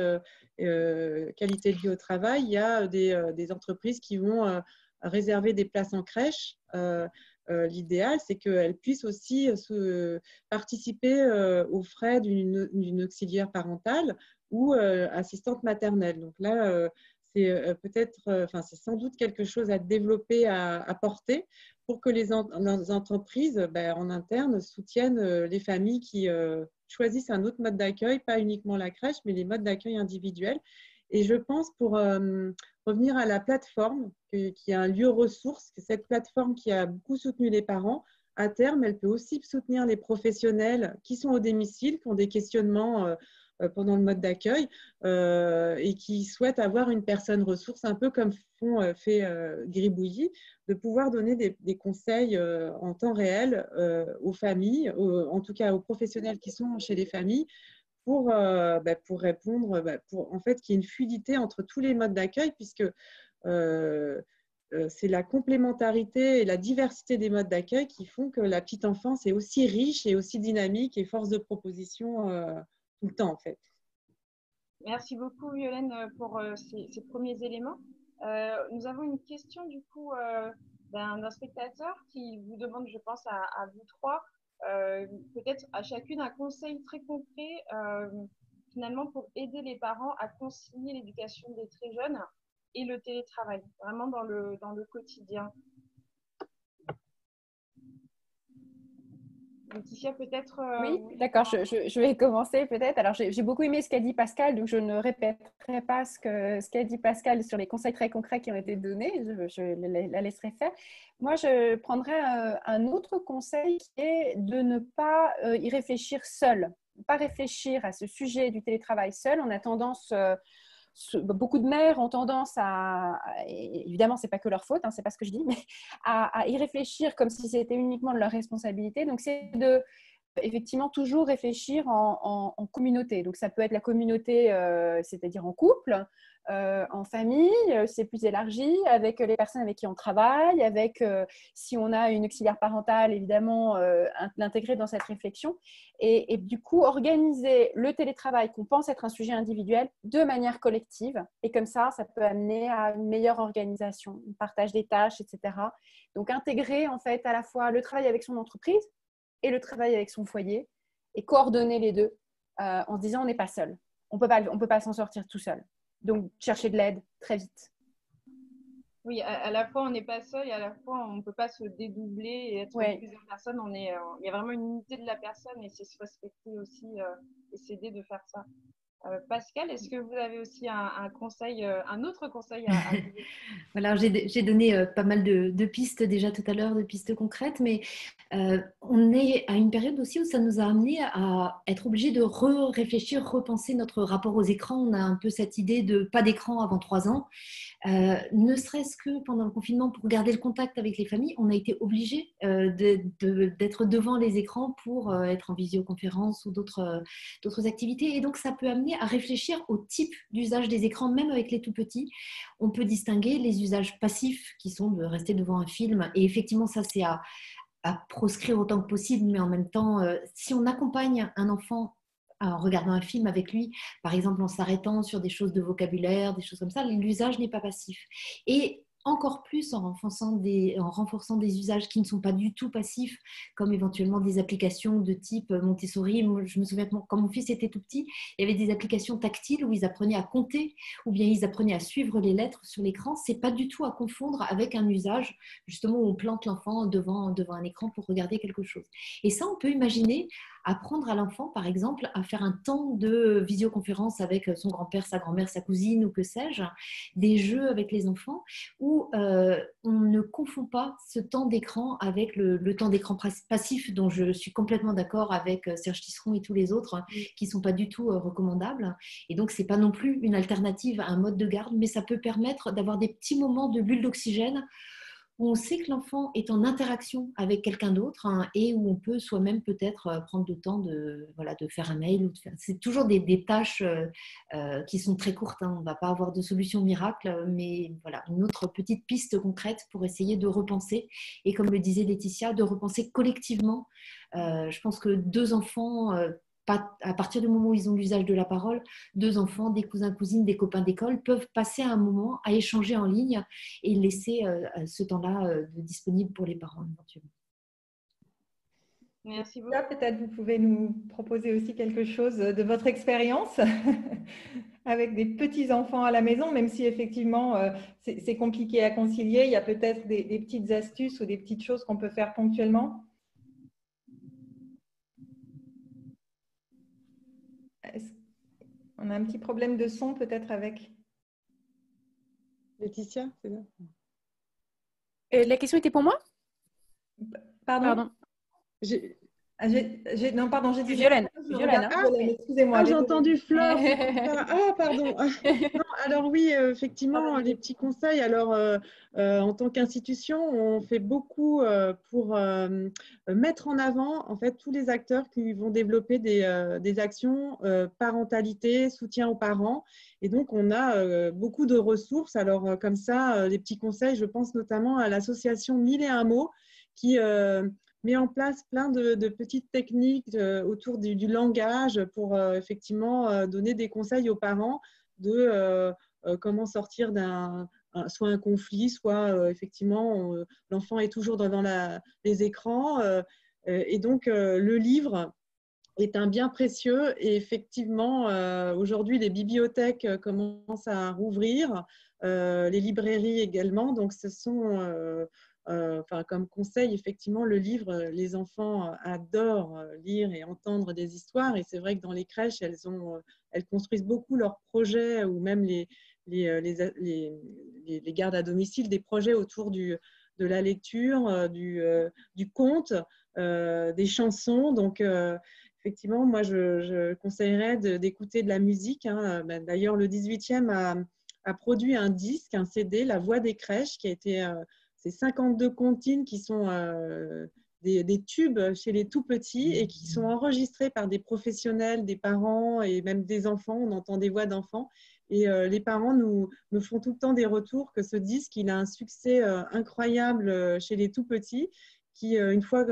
qualité de vie au travail, il y a des, des entreprises qui vont réserver des places en crèche. L'idéal, c'est qu'elles puissent aussi participer aux frais d'une auxiliaire parentale ou assistante maternelle. Donc là, c'est peut-être, enfin, c'est sans doute quelque chose à développer, à, à porter pour que les, entreprises ben, en interne soutiennent les familles qui choisissent un autre mode d'accueil, pas uniquement la crèche, mais les modes d'accueil individuels. Et je pense, pour revenir à la plateforme, qui est un lieu ressource, cette plateforme qui a beaucoup soutenu les parents, à terme, elle peut aussi soutenir les professionnels qui sont au domicile, qui ont des questionnements euh, pendant le mode d'accueil euh, et qui souhaitent avoir une personne ressource, un peu comme font, euh, fait Gribouillis, de pouvoir donner des, conseils en temps réel aux familles, en tout cas aux professionnels qui sont chez les familles, pour, bah, pour répondre, bah, pour en fait qu'il y ait une fluidité entre tous les modes d'accueil, puisque c'est la complémentarité et la diversité des modes d'accueil qui font que la petite enfance est aussi riche et aussi dynamique et force de proposition tout le temps en fait. Merci beaucoup Violaine pour euh, ces, premiers éléments. Euh, nous avons une question du coup euh, d'un spectateur qui vous demande, je pense, à, vous trois, peut-être à chacune un conseil très concret finalement pour aider les parents à concilier l'éducation des très jeunes et le télétravail, vraiment dans le, dans le quotidien. Laetitia, peut-être. Euh, oui, d'accord, je, vais commencer peut-être. Alors, j'ai beaucoup aimé ce qu'a dit Pascal, donc je ne répéterai pas ce qu'a ce dit Pascal sur les conseils très concrets qui ont été donnés. Je, la laisserai faire. Moi, je prendrais euh, un autre conseil qui est de ne pas euh, y réfléchir seul. Pas réfléchir à ce sujet du télétravail seul. On a tendance beaucoup de mères ont tendance à, évidemment, c'est pas que leur faute, hein, c'est pas ce que je dis, mais à, y réfléchir comme si c'était uniquement de leur responsabilité. Donc, c'est de effectivement toujours réfléchir en, communauté. Donc, ça peut être la communauté, euh, c'est-à-dire en couple, euh, en famille, euh, c'est plus élargi, avec les personnes avec qui on travaille, avec euh, si on a une auxiliaire parentale, évidemment, l'intégrer dans cette réflexion. Et, du coup, organiser le télétravail qu'on pense être un sujet individuel de manière collective. Et comme ça, ça peut amener à une meilleure organisation, partage des tâches, etc. Donc, intégrer en fait à la fois le travail avec son entreprise et le travail avec son foyer et coordonner les deux en se disant on n'est pas seul. On ne peut pas s'en sortir tout seul. Donc, chercher de l'aide très vite. Oui, à, la fois on n'est pas seul et à la fois on ne peut pas se dédoubler et être plusieurs personnes. On est, euh, il y a vraiment une unité de la personne et c'est se respecter aussi euh, et s'aider de faire ça. Euh, Pascal, est-ce que vous avez aussi un, conseil, euh, un autre conseil à, à Voilà, j'ai donné euh, pas mal de, pistes déjà tout à l'heure, de pistes concrètes, mais on est à une période aussi où ça nous a amené à être obligé de réfléchir, repenser notre rapport aux écrans. On a un peu cette idée de pas d'écran avant trois ans. ne serait-ce que pendant le confinement, pour garder le contact avec les familles, on a été obligé d'être devant les écrans pour être en visioconférence ou d'autres activités. Et donc, ça peut amener à réfléchir au type d'usage des écrans, même avec les tout petits. On peut distinguer les usages passifs qui sont de rester devant un film. Et effectivement, ça, c'est à, proscrire autant que possible, mais en même temps, euh, si on accompagne un enfant en regardant un film avec lui, par exemple en s'arrêtant sur des choses de vocabulaire, des choses comme ça, l'usage n'est pas passif. Et encore plus en renforçant, des, en renforçant des usages qui ne sont pas du tout passifs, comme éventuellement des applications de type Montessori. je me souviens quand mon fils était tout petit, il y avait des applications tactiles où ils apprenaient à compter ou bien ils apprenaient à suivre les lettres sur l'écran. C'est pas du tout à confondre avec un usage justement où on plante l'enfant devant, devant un écran pour regarder quelque chose. Et ça, on peut imaginer apprendre à l'enfant, par exemple, à faire un temps de visioconférence avec son grand-père, sa grand-mère, sa cousine ou que sais-je, des jeux avec les enfants où euh, on ne confond pas ce temps d'écran avec le, temps d'écran passif dont je suis complètement d'accord avec euh, Serge Tisseron et tous les autres qui ne sont pas du tout euh, recommandables. Et donc, ce n'est pas non plus une alternative à un mode de garde, mais ça peut permettre d'avoir des petits moments de bulle d'oxygène où on sait que l'enfant est en interaction avec quelqu'un d'autre hein, et où on peut soi-même peut-être euh, prendre le temps de, faire un mail. Ou C'est toujours des, des tâches euh, euh, qui sont très courtes. Hein. On ne va pas avoir de solution miracle, mais voilà, une autre petite piste concrète pour essayer de repenser. Et comme le disait Laetitia, de repenser collectivement. je pense que deux enfants à partir du moment où ils ont l'usage de la parole, deux enfants, des cousins, cousines, des copains d'école peuvent passer un moment à échanger en ligne et laisser euh, euh, ce temps-là euh, disponible pour les parents éventuellement. Merci beaucoup. Peut-être vous pouvez nous proposer aussi quelque chose de votre expérience avec des petits enfants à la maison, même si effectivement c'est compliqué à concilier. Il y a peut-être des, petites astuces ou des petites choses qu'on peut faire ponctuellement. On a un petit problème de son peut-être avec. Laetitia, c'est. Euh, la question était pour moi? Pardon? Pardon. Ah, non, pardon, j'ai dit Violaine. Violaine, hein. excusez-moi. Ah, j'ai entendu Flore. ah, pardon. alors oui, euh, effectivement, les petits conseils. Alors, euh, euh, en tant qu'institution, on fait beaucoup pour mettre en avant en fait tous les acteurs qui vont développer des, des actions parentalité, soutien aux parents. Et donc, on a beaucoup de ressources. Alors, comme ça, les petits conseils, je pense notamment à l'association Mille et un mots qui met en place plein de, petites techniques euh, autour du, langage pour euh, effectivement euh, donner des conseils aux parents de comment sortir d'un soit un conflit, soit effectivement l'enfant est toujours devant les écrans. et donc le livre est un bien précieux et effectivement aujourd'hui les bibliothèques commencent à rouvrir, les librairies également. Donc ce sont enfin, comme conseil, effectivement, le livre, euh, les enfants euh, adorent lire et entendre des histoires. Et c'est vrai que dans les crèches, elles, construisent beaucoup leurs projets ou même les, gardes à domicile, des projets autour de la lecture, du, conte, des chansons. Donc, effectivement, moi, je, conseillerais d'écouter de, la musique. Hein. Ben, d'ailleurs, le 18e a, a, produit un disque, un CD, La Voix des crèches, qui a été c'est 52 comptines qui sont euh, des, tubes chez les tout petits et qui sont enregistrés par des professionnels, des parents et même des enfants. On entend des voix d'enfants. Et euh, les parents nous, me font tout le temps des retours que ce disque, il a un succès euh, incroyable chez les tout petits, qui, une fois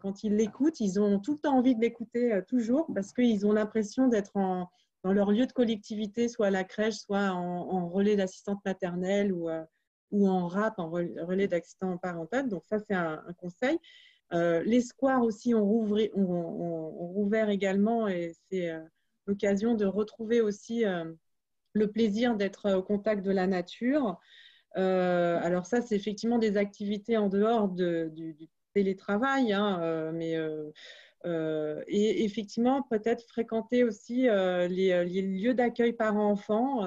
quand ils l'écoutent, ils ont tout le temps envie de l'écouter toujours parce qu'ils ont l'impression d'être dans leur lieu de collectivité, soit à la crèche, soit en, en relais d'assistante maternelle ou ou en RAP, en relais d'accident parental. Donc ça, c'est un, conseil. Euh, les squares aussi ont, rouvert également et c'est euh, l'occasion de retrouver aussi euh, le plaisir d'être au contact de la nature. alors ça, c'est effectivement des activités en dehors du, télétravail, hein, mais et effectivement peut-être fréquenter aussi les, les, lieux d'accueil parents-enfants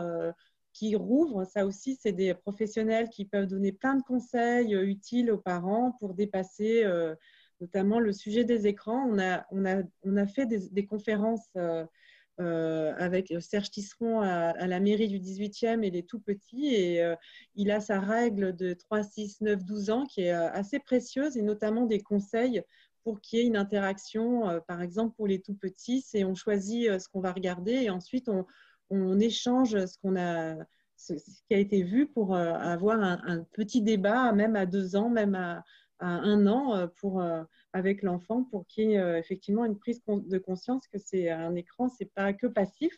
qui rouvrent. Ça aussi, c'est des professionnels qui peuvent donner plein de conseils euh, utiles aux parents pour dépasser euh, notamment le sujet des écrans. On a, on a, on a fait des, conférences euh, avec Serge Tisseron à, la mairie du 18e et les tout petits. Et il a sa règle de 3, 6, 9, 12 ans qui est assez précieuse et notamment des conseils pour qu'il y ait une interaction. par exemple, pour les tout petits, c'est on choisit ce qu'on va regarder et ensuite on, on échange ce qu'on qui a été vu pour euh, avoir un, petit débat, même à deux ans, même à, un an, euh, pour, euh, avec l'enfant, pour qu'il y ait effectivement une prise de conscience que c'est un écran, c'est pas que passif.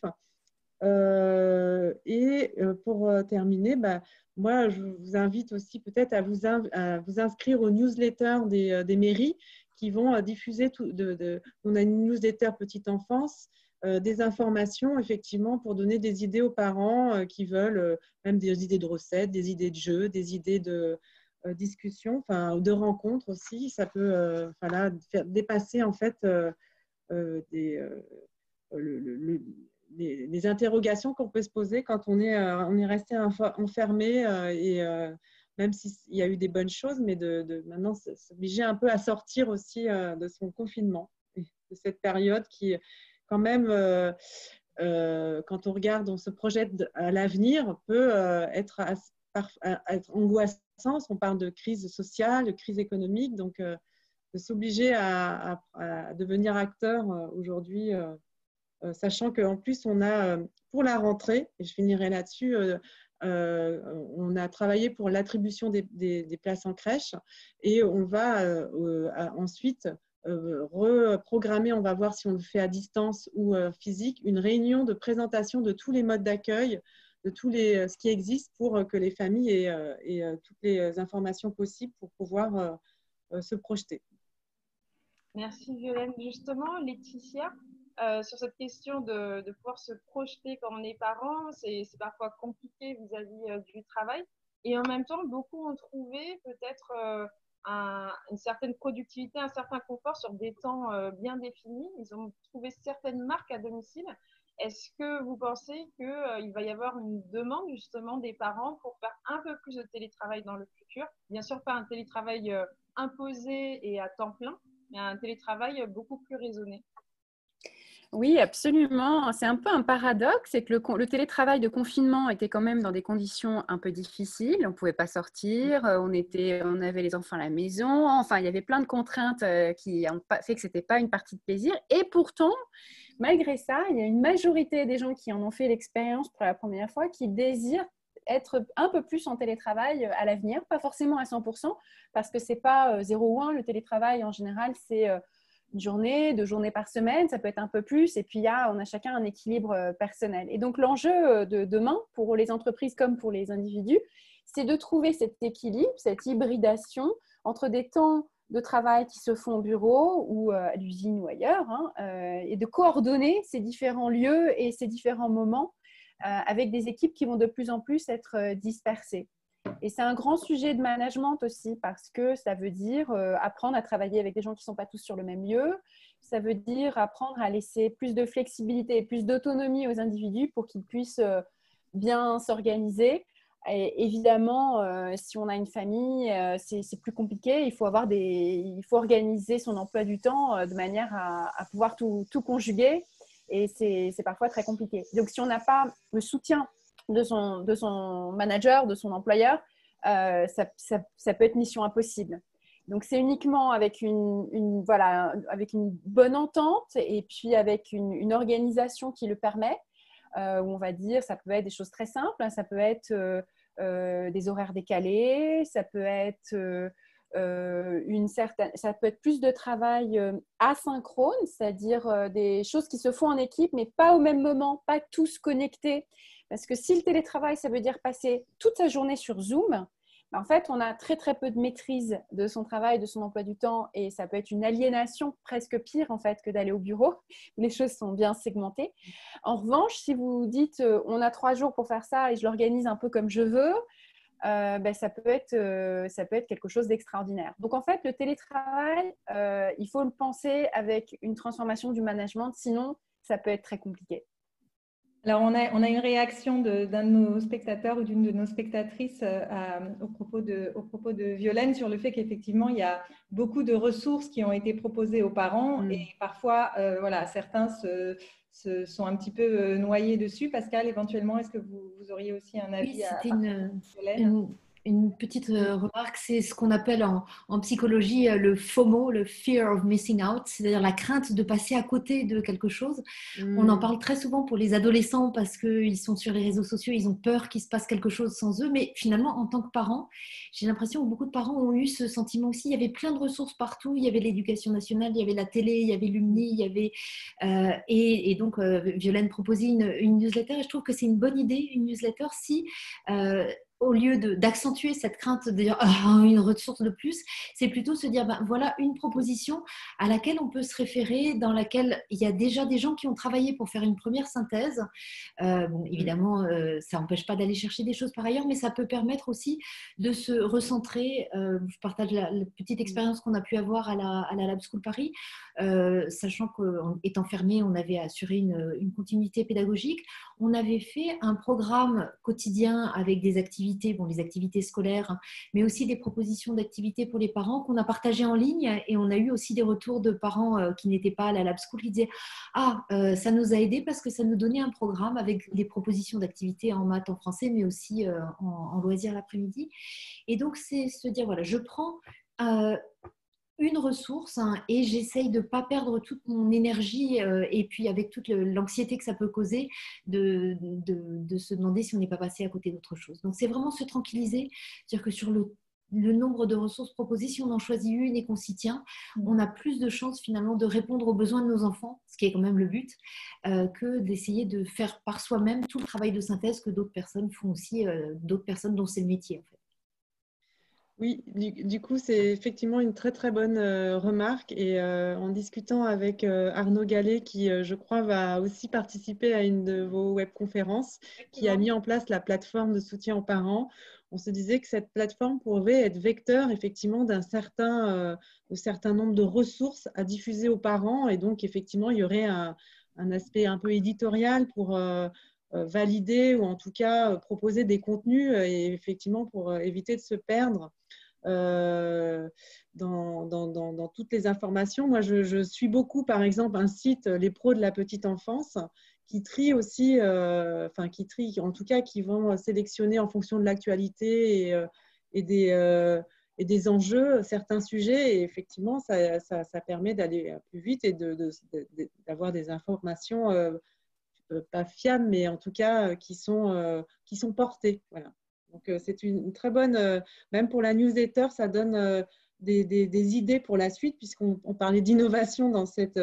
et pour terminer, bah, moi, je vous invite aussi peut-être à vous, inscrire aux newsletters des, mairies qui vont diffuser tout. On a une newsletter petite enfance des informations effectivement pour donner des idées aux parents euh, qui veulent euh, même des idées de recettes, des idées de jeux, des idées de discussion, enfin de rencontres aussi. Ça peut voilà, faire dépasser en fait des, les, interrogations qu'on peut se poser quand on est, on est resté enfermé et même s'il y a eu des bonnes choses, mais de, de maintenant s'obliger un peu à sortir aussi de son confinement, de cette période qui, quand même, euh, euh, quand on regarde, on se projette à l'avenir, peut euh, être angoissante. On parle de crise sociale, de crise économique. Donc, de s'obliger à, devenir acteur aujourd'hui, sachant qu'en plus, on a, pour la rentrée, et je finirai là-dessus, on a travaillé pour l'attribution des, places en crèche et on va ensuite reprogrammer, on va voir si on le fait à distance ou physique, une réunion de présentation de tous les modes d'accueil, de tous les, ce qui existe pour que les familles aient, toutes les informations possibles pour pouvoir se projeter. Merci Violaine. Justement, Laetitia, euh, sur cette question de, pouvoir se projeter quand on est parent, c'est parfois compliqué vis-à-vis euh, du travail. Et en même temps, beaucoup ont trouvé peut-être euh, une certaine productivité, un certain confort sur des temps bien définis. Ils ont trouvé certaines marques à domicile. Est-ce que vous pensez qu'il va y avoir une demande justement des parents pour faire un peu plus de télétravail dans le futur? Bien sûr, pas un télétravail imposé et à temps plein, mais un télétravail beaucoup plus raisonné. Oui, absolument. C'est un peu un paradoxe, c'est que le, télétravail de confinement était quand même dans des conditions un peu difficiles. On ne pouvait pas sortir, euh, on, était, on avait les enfants à la maison. Enfin, il y avait plein de contraintes euh, qui ont fait que ce n'était pas une partie de plaisir. Et pourtant, malgré ça, il y a une majorité des gens qui en ont fait l'expérience pour la première fois qui désirent être un peu plus en télétravail euh, à l'avenir, pas forcément à 100%, parce que c'est pas 0 ou 1, le télétravail en général, c'est une journée, deux journées par semaine, ça peut être un peu plus, et puis il on a chacun un équilibre euh, personnel. Et donc l'enjeu euh, de demain, pour les entreprises comme pour les individus, c'est de trouver cet équilibre, cette hybridation entre des temps de travail qui se font au bureau ou euh, à l'usine ou ailleurs, hein, et de coordonner ces différents lieux et ces différents moments avec des équipes qui vont de plus en plus être dispersées. Et c'est un grand sujet de management aussi parce que ça veut dire euh, apprendre à travailler avec des gens qui ne sont pas tous sur le même lieu. Ça veut dire apprendre à laisser plus de flexibilité et plus d'autonomie aux individus pour qu'ils puissent euh, bien s'organiser. Et évidemment, euh, si on a une famille, c'est plus compliqué. Il faut, avoir des, il faut organiser son emploi du temps de manière à, pouvoir tout, tout conjuguer. Et c'est parfois très compliqué. Donc, si on n'a pas le soutien de son, de son manager, de son employeur, euh, ça, ça, peut être mission impossible. Donc c'est uniquement avec une, voilà, avec une bonne entente et puis avec une, organisation qui le permet, euh, où on va dire, ça peut être des choses très simples, hein. ça peut être euh, des horaires décalés, ça peut être une certaine, ça peut être plus de travail asynchrone, c'est-à-dire des choses qui se font en équipe, mais pas au même moment, pas tous connectés. Parce que si le télétravail, ça veut dire passer toute sa journée sur Zoom, ben, en fait, on a très très peu de maîtrise de son travail, de son emploi du temps, et ça peut être une aliénation presque pire que d'aller au bureau. Les choses sont bien segmentées. En revanche, si vous dites euh, on a trois jours pour faire ça et je l'organise un peu comme je veux, euh, ben, ça, peut être, euh, ça peut être quelque chose d'extraordinaire. Donc en fait, le télétravail, il faut le penser avec une transformation du management, sinon ça peut être très compliqué. Alors, on a, on a une réaction d'un de, nos spectateurs ou d'une de nos spectatrices euh, au, propos de, au propos de Violaine sur le fait qu'effectivement, il y a beaucoup de ressources qui ont été proposées aux parents mm. et parfois, euh, voilà, certains se, se, sont un petit peu euh, noyés dessus. Pascal, éventuellement, est-ce que vous, vous, auriez aussi un avis oui, à, une, Violaine? une petite euh, remarque, c'est ce qu'on appelle en, psychologie euh, le FOMO, le fear of missing out, c'est-à-dire la crainte de passer à côté de quelque chose. On en hmm. parle très souvent pour les adolescents parce qu'ils sont sur les réseaux sociaux, ils ont peur qu'il se passe quelque chose sans eux, mais finalement, en tant que parents, j'ai l'impression que beaucoup de parents ont eu ce sentiment aussi. Il y avait plein de ressources partout, il y avait l'éducation nationale, il y avait la télé, il y avait l'UMNI, il y avait... Euh, et, donc, Violaine proposait une, une, newsletter et je trouve que c'est une bonne idée, une newsletter, si au lieu d'accentuer cette crainte de dire ah, une ressource de plus, c'est plutôt se dire ben, voilà une proposition à laquelle on peut se référer, dans laquelle il y a déjà des gens qui ont travaillé pour faire une première synthèse. Euh, évidemment, euh, ça n'empêche pas d'aller chercher des choses par ailleurs, mais ça peut permettre aussi de se recentrer. Euh, je partage la, petite expérience qu'on a pu avoir à la, à la Lab School Paris, sachant qu'étant fermé, on avait assuré une, une continuité pédagogique. On avait fait un programme quotidien avec des activités bon, les activités scolaires, hein, mais aussi des propositions d'activités pour les parents qu'on a partagées en ligne. Et on a eu aussi des retours de parents euh, qui n'étaient pas à la Lab School qui disaient Ah, euh, ça nous a aidés parce que ça nous donnait un programme avec des propositions d'activités en maths, en français, mais aussi en, en loisirs l'après-midi. Et donc, c'est se dire voilà, je prends une ressource hein, et j'essaye de ne pas perdre toute mon énergie euh, et puis avec toute l'anxiété que ça peut causer de, de, se demander si on n'est pas passé à côté d'autre chose. Donc c'est vraiment se tranquilliser, dire que sur le, le, nombre de ressources proposées, si on en choisit une et qu'on s'y tient, mmh. on a plus de chances finalement de répondre aux besoins de nos enfants, ce qui est quand même le but, euh, que d'essayer de faire par soi-même tout le travail de synthèse que d'autres personnes font aussi, euh, d'autres personnes dont c'est le métier en fait. Oui, du, coup, c'est effectivement une très très bonne euh, remarque. Et euh, en discutant avec euh, Arnaud Gallet, qui je crois va aussi participer à une de vos webconférences, qui a mis en place la plateforme de soutien aux parents, on se disait que cette plateforme pourrait être vecteur effectivement d'un certain, certain nombre de ressources à diffuser aux parents. Et donc, effectivement, il y aurait un, un aspect un peu éditorial pour valider ou en tout cas proposer des contenus et effectivement pour éviter de se perdre euh, dans, dans, toutes les informations. Moi, je, suis beaucoup, par exemple, un site, Les Pros de la Petite Enfance, qui trie aussi, euh, enfin, qui trie, en tout cas, qui vont sélectionner en fonction de l'actualité et, euh, des, et des enjeux certains sujets. Et effectivement, ça, ça, ça permet d'aller plus vite et d'avoir de, des informations pas fiables, mais en tout cas qui sont, qui sont portées. Voilà. Donc, euh, c'est une, très bonne, euh, même pour la newsletter, ça donne euh, des, idées pour la suite, puisqu'on parlait d'innovation dans cette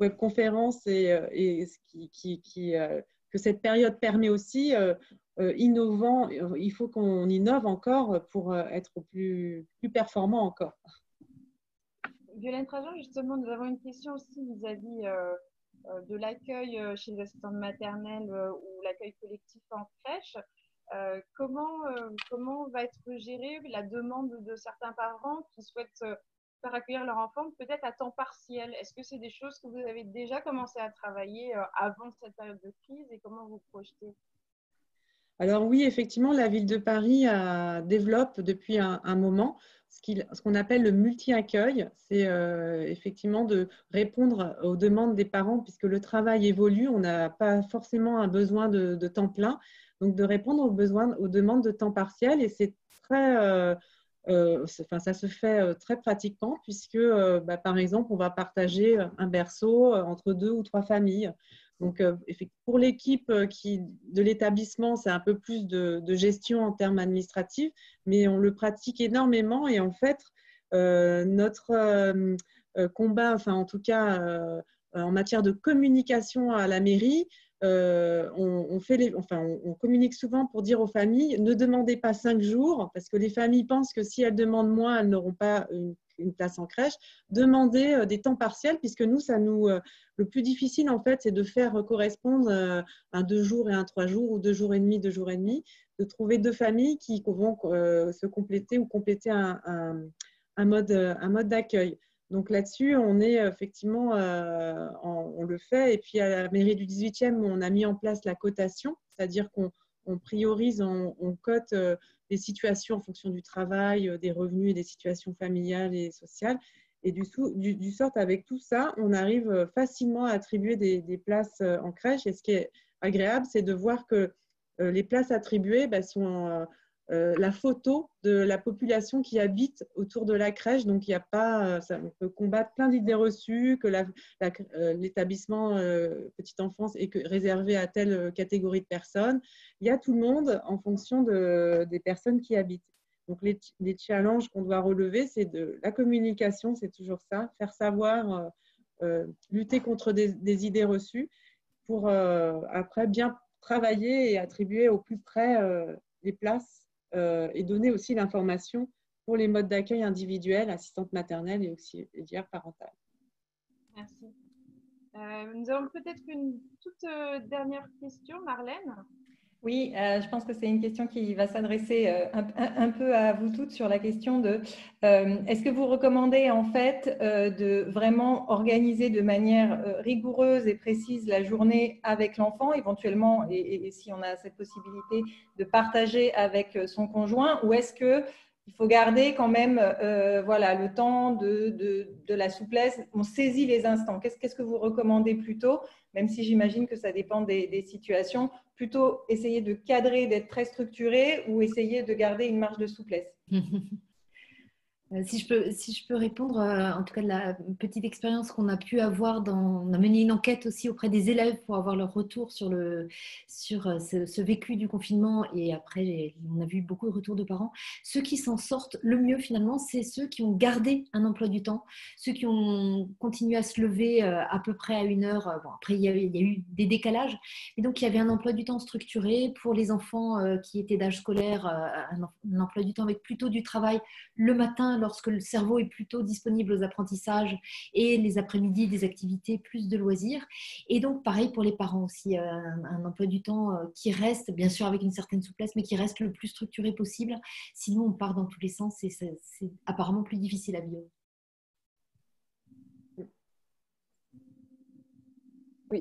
webconférence et, et qui, qui, que cette période permet aussi, innovant, il faut qu'on innove encore pour être plus, plus performant encore. Violaine Trajan, justement, nous avons une question aussi vis-à-vis de l'accueil chez les assistantes maternelles ou l'accueil collectif en crèche. Euh, comment, euh, comment va être gérée la demande de certains parents qui souhaitent euh, faire accueillir leur enfant peut-être à temps partiel? Est-ce que c'est des choses que vous avez déjà commencé à travailler avant cette période de crise et comment vous projetez? Alors oui, effectivement, la ville de Paris développe depuis un, moment ce qu'on appelle le multi-accueil. C'est effectivement de répondre aux demandes des parents puisque le travail évolue. On n'a pas forcément un besoin de temps plein, donc de répondre aux besoins, aux demandes de temps partiel. Et c'est très, euh, euh, ça se fait euh, très pratiquement puisque, bah, par exemple, on va partager un berceau entre deux ou trois familles. Donc, pour l'équipe qui, de l'établissement, c'est un peu plus de, gestion en termes administratifs, mais on le pratique énormément. Et en fait, notre combat, enfin, en tout cas, en matière de communication à la mairie, euh, on, on, communique souvent pour dire aux familles ne demandez pas cinq jours parce que les familles pensent que si elles demandent moins, elles n'auront pas une, place en crèche. Demandez euh, des temps partiels puisque nous, ça nous, euh, le plus difficile en fait, c'est de faire correspondre un deux jours et un trois jours ou deux jours et demi, deux jours et demi, de trouver deux familles qui vont se compléter ou compléter un mode, un mode d'accueil. Donc là-dessus, on est effectivement, euh, on le fait. Et puis à la mairie du 18e, on a mis en place la cotation, c'est-à-dire qu'on priorise, on, cote euh, les situations en fonction du travail, euh, des revenus et des situations familiales et sociales. Et du, du, sort, avec tout ça, on arrive facilement à attribuer des, places en crèche. Et ce qui est agréable, c'est de voir que les places attribuées bah, sont euh, la photo de la population qui habite autour de la crèche. Donc, il n'y a pas, ça, on peut combattre plein d'idées reçues que euh, l'établissement euh, petite enfance est réservé à telle catégorie de personnes. Il y a tout le monde en fonction des personnes qui habitent. Donc, les, challenges qu'on doit relever, c'est de la communication, c'est toujours ça, faire savoir, lutter contre des, idées reçues pour après bien travailler et attribuer au plus près les places euh, et donner aussi l'information pour les modes d'accueil individuels, assistante maternelle et auxiliaire parentale. Merci. Euh, nous avons peut-être une toute euh, dernière question, Marlène. Oui, euh, je pense que c'est une question qui va s'adresser euh, un, peu à vous toutes sur la question de euh, est-ce que vous recommandez en fait de vraiment organiser de manière rigoureuse et précise la journée avec l'enfant, éventuellement, et, si on a cette possibilité de partager avec son conjoint, ou est-ce que il faut garder quand même voilà, le temps de, la souplesse. On saisit les instants. Qu'est-ce que vous recommandez plutôt? Même si j'imagine que ça dépend des, situations plutôt essayer de cadrer, d'être très structuré ou essayer de garder une marge de souplesse? Euh, si je, peux, si je peux répondre, euh, en tout cas de la petite expérience qu'on a pu avoir, on a mené une enquête aussi auprès des élèves pour avoir leur retour sur, le, sur euh, ce, vécu du confinement et après on a vu beaucoup de retours de parents. Ceux qui s'en sortent le mieux finalement, c'est ceux qui ont gardé un emploi du temps, ceux qui ont continué à se lever à peu près à une heure. Bon, après il y, a, il y, a, eu des décalages, et donc il y avait un emploi du temps structuré pour les enfants qui étaient d'âge scolaire, un emploi du temps avec plutôt du travail le matin lorsque le cerveau est plutôt disponible aux apprentissages et les après-midi des activités plus de loisirs. Et donc, pareil pour les parents aussi, euh, un, emploi du temps euh, qui reste, bien sûr avec une certaine souplesse, mais qui reste le plus structuré possible. Sinon, on part dans tous les sens et c'est apparemment plus difficile à vivre.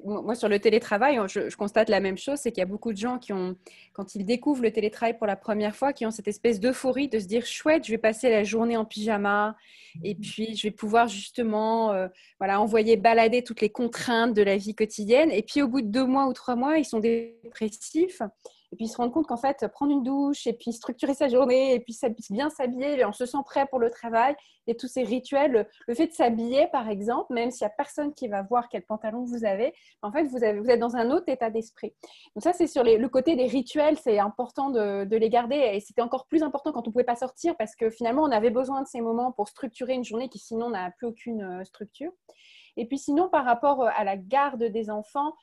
Oui, moi sur le télétravail, je, constate la même chose, c'est qu'il y a beaucoup de gens qui ont, quand ils découvrent le télétravail pour la première fois, qui ont cette espèce d'euphorie de se dire chouette, je vais passer la journée en pyjama et puis je vais pouvoir justement, euh, voilà, envoyer balader toutes les contraintes de la vie quotidienne. Et puis au bout de deux mois ou trois mois, ils sont dépressifs et puis se rendre compte qu'en fait, prendre une douche et puis structurer sa journée et puis bien s'habiller, on se sent prêt pour le travail et tous ces rituels, le fait de s'habiller par exemple, même s'il n'y a personne qui va voir quel pantalon vous avez, en fait, vous, êtes dans un autre état d'esprit. Donc ça, c'est sur le côté des rituels, c'est important de, de, les garder et c'était encore plus important quand on ne pouvait pas sortir parce que finalement, on avait besoin de ces moments pour structurer une journée qui sinon n'a plus aucune euh, structure. Et puis sinon, par rapport à la garde des enfants,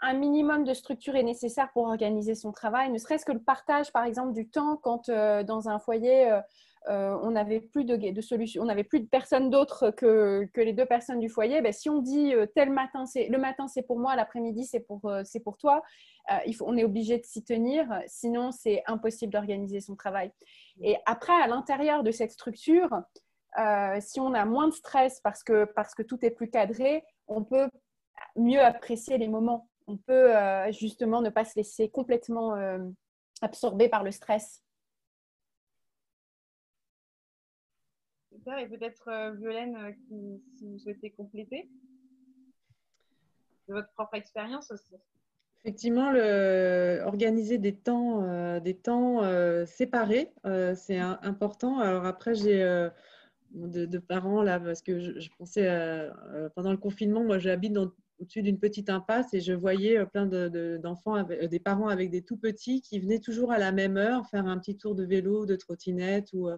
un minimum de structure est nécessaire pour organiser son travail, ne serait-ce que le partage, par exemple, du temps quand euh, dans un foyer, euh, euh, on n'avait plus de, solution, on n'avait plus de personnes d'autres que, que, les deux personnes du foyer. Ben, si on dit tel matin, c'est le matin c'est pour moi, l'après-midi c'est pour, pour toi, il faut, on est obligé de s'y tenir, sinon c'est impossible d'organiser son travail. Et après, à l'intérieur de cette structure, si on a moins de stress parce que, parce que tout est plus cadré, on peut mieux apprécier les moments on peut euh, justement ne pas se laisser complètement euh, absorber par le stress. Super, et peut-être euh, Violaine, si vous souhaitez compléter de votre propre expérience aussi. Effectivement, le, organiser des temps, des temps séparés, c'est important. Alors après, j'ai de, parents là, parce que je, je pensais pendant le confinement, moi j'habite dans au-dessus d'une petite impasse et je voyais euh, plein d'enfants, euh, des parents avec des tout petits qui venaient toujours à la même heure faire un petit tour de vélo, de trottinette ou, euh,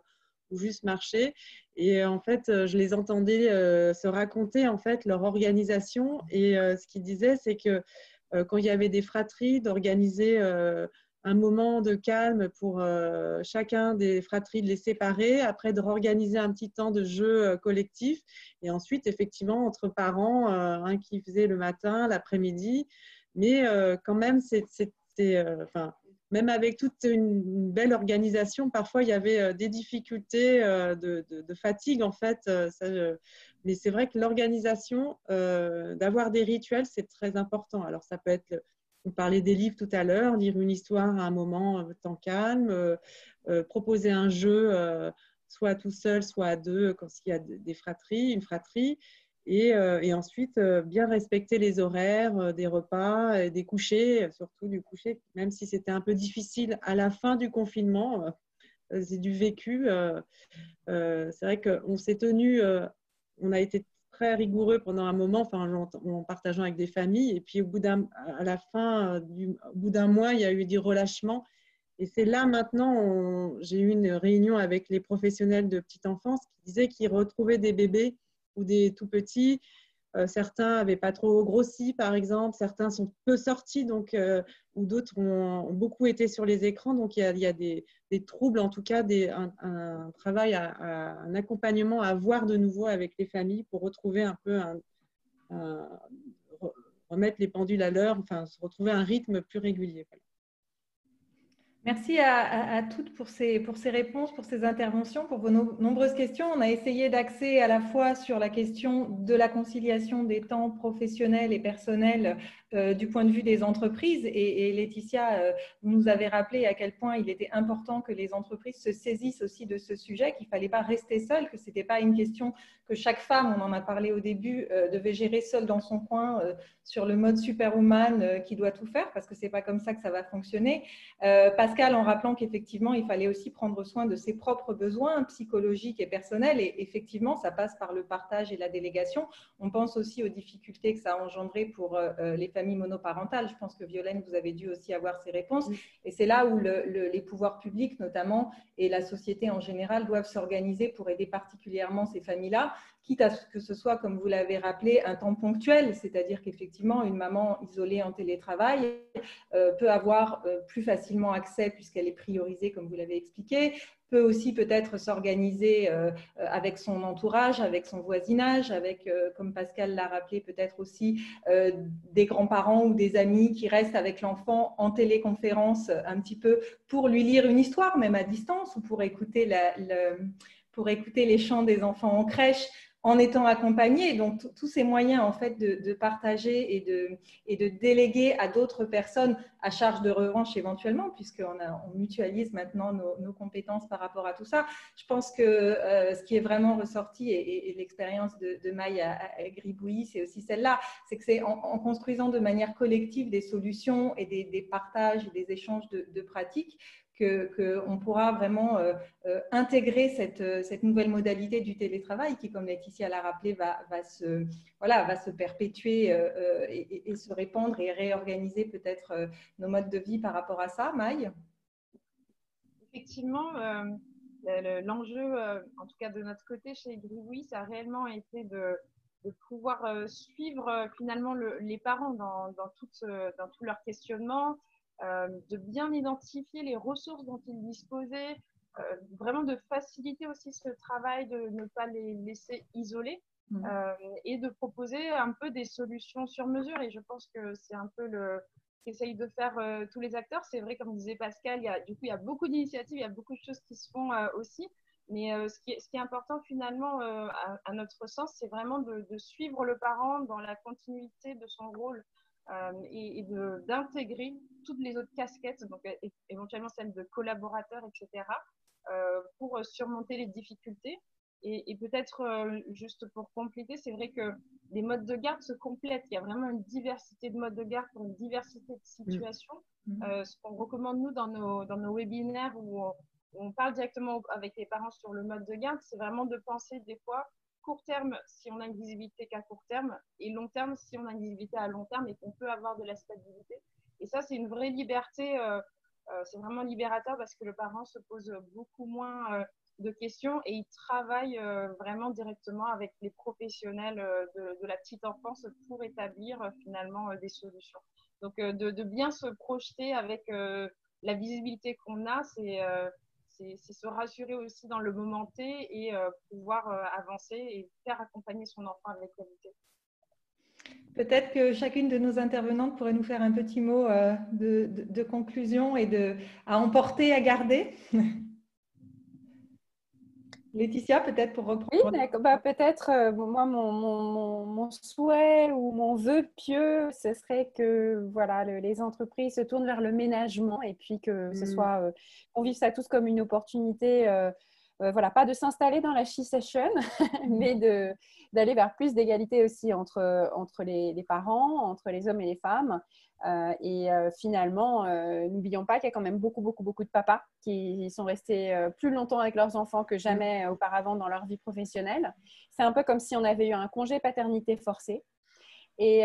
ou juste marcher. Et en fait, je les entendais se raconter en fait leur organisation et ce qu'ils disaient, c'est que quand il y avait des fratries, d'organiser un moment de calme pour euh, chacun des fratries, de les séparer, après de réorganiser un petit temps de jeu euh, collectif, et ensuite, effectivement, entre parents, euh, un qui faisait le matin, l'après-midi, mais quand même, c'est, enfin, même avec toute une belle organisation, parfois il y avait des difficultés de, fatigue, en fait. Mais c'est vrai que l'organisation, d'avoir des rituels, c'est très important. Alors, ça peut être on parlait des livres tout à l'heure, lire une histoire à un moment euh, temps calme, euh, euh, proposer un jeu soit tout seul, soit à deux quand il y a des fratries, une fratrie. Et, ensuite, bien respecter les horaires des repas, des couchers, surtout du coucher, même si c'était un peu difficile à la fin du confinement. c'est du vécu. c'est vrai qu'on s'est tenu, on a été rigoureux pendant un moment, en, partageant avec des familles. Et puis, au bout d'un, à la fin, euh, du, au bout d'un mois, il y a eu du relâchement. Et c'est là maintenant, j'ai eu une réunion avec les professionnels de petite enfance qui disaient qu'ils retrouvaient des bébés ou des tout petits euh, certains n'avaient pas trop grossi, par exemple. Certains sont peu sortis, donc, euh, ou d'autres ont, beaucoup été sur les écrans. Donc, il y a, des, troubles, en tout cas, un, travail, un accompagnement à voir de nouveau avec les familles pour retrouver un peu remettre les pendules à l'heure, enfin, se retrouver un rythme plus régulier. Merci à, toutes pour ces, réponses, pour ces interventions, pour vos nombreuses questions. On a essayé d'axer à la fois sur la question de la conciliation des temps professionnels et personnels euh, du point de vue des entreprises. Et, Laetitia, euh, nous avez rappelé à quel point il était important que les entreprises se saisissent aussi de ce sujet, qu'il ne fallait pas rester seul, que ce n'était pas une question que chaque femme, on en a parlé au début, euh, devait gérer seule dans son coin sur le mode superwoman qui doit tout faire, parce que ce n'est pas comme ça que ça va fonctionner. Pascal, en rappelant qu'effectivement, il fallait aussi prendre soin de ses propres besoins psychologiques et personnels. Et effectivement, ça passe par le partage et la délégation. On pense aussi aux difficultés que ça a engendré pour les familles monoparentale. Je pense que Violaine, vous avez dû aussi avoir ces réponses. Et c'est là où les pouvoirs publics, notamment, et la société en général, doivent s'organiser pour aider particulièrement ces familles-là, quitte à ce que ce soit, comme vous l'avez rappelé, un temps ponctuel, c'est-à-dire qu'effectivement, une maman isolée en télétravail euh, peut avoir euh, plus facilement accès, puisqu'elle est priorisée, comme vous l'avez expliqué, peut aussi peut-être s'organiser euh, avec son entourage, avec son voisinage, avec, euh, comme Pascal l'a rappelé, peut-être aussi euh, des grands-parents ou des amis qui restent avec l'enfant en téléconférence un petit peu pour lui lire une histoire, même à distance, ou pour écouter, pour écouter les chants des enfants en crèche en étant accompagné. Donc, tous ces moyens en fait de, partager et de, et de déléguer à d'autres personnes à charge de revanche éventuellement, puisqu'on on mutualise maintenant nos, compétences par rapport à tout ça. Je pense que euh, ce qui est vraiment ressorti, et, l'expérience de, de à, Gribouilly, c'est aussi celle-là, c'est que c'est en, construisant de manière collective des solutions et des, partages et des échanges de pratiques qu'on pourra vraiment euh, euh, intégrer cette, euh, cette, nouvelle modalité du télétravail qui, comme Laetitia l'a rappelé, va, va, se, voilà, va se perpétuer et, se répandre et réorganiser peut-être nos modes de vie par rapport à ça. Maï? Effectivement, l'enjeu, en tout cas de notre côté chez Grivoui, ça a réellement été de, de pouvoir suivre finalement les parents dans, dans, tout, dans de bien identifier les ressources dont ils disposaient, euh, vraiment de faciliter aussi ce travail, de ne pas les laisser isolés. Mmh. Euh, et de proposer un peu des solutions sur mesure. Et je pense que c'est un peu le qu'essayent de faire tous les acteurs. C'est vrai, comme disait Pascal, il y a, du coup, il y a beaucoup d'initiatives, il y a beaucoup de choses qui se font aussi. Mais ce, qui est, ce, qui est, important finalement, à, notre sens, c'est vraiment de, de, suivre le parent dans la continuité de son rôle euh, et, d'intégrer toutes les autres casquettes, donc éventuellement celles de collaborateurs, etc., euh, pour surmonter les difficultés. Et, peut-être euh, juste pour compléter, c'est vrai que les modes de garde se complètent. Il y a vraiment une diversité de modes de garde pour une diversité de situations. Mmh. ce qu'on recommande, nous, dans nos, dans nos webinaires où on, où on parle directement avec les parents sur le mode de garde, c'est vraiment de penser des fois court terme si on a une visibilité qu'à court terme et long terme si on a une visibilité à long terme et qu'on peut avoir de la stabilité. Et ça, c'est une vraie liberté. Euh, euh, c'est vraiment libérateur parce que le parent se pose beaucoup moins euh, de questions et il travaille vraiment directement avec les professionnels de, la petite enfance pour établir finalement des solutions. Donc, de, de, bien se projeter avec la visibilité qu'on a, c'est c'est se rassurer aussi dans le moment T et euh, pouvoir euh, avancer et faire accompagner son enfant avec qualité. Peut-être que chacune de nos intervenantes pourrait nous faire un petit mot euh, de, conclusion et de, à emporter, à garder. Laetitia, peut-être pour reprendre. Oui, bah, peut-être, euh, moi, mon, mon, souhait ou mon vœu pieux, ce serait que voilà, les entreprises se tournent vers le ménagement et puis que ce mm. soit, euh, qu'on vive ça tous comme une opportunité. Euh, voilà, pas de s'installer dans la she session, mais d'aller vers plus d'égalité aussi entre, entre les, parents, entre les hommes et les femmes, euh, et euh, finalement, euh, n'oublions pas qu'il y a quand même beaucoup, beaucoup, beaucoup de papas qui sont restés plus longtemps avec leurs enfants que jamais auparavant dans leur vie professionnelle. C'est un peu comme si on avait eu un congé paternité forcé. Et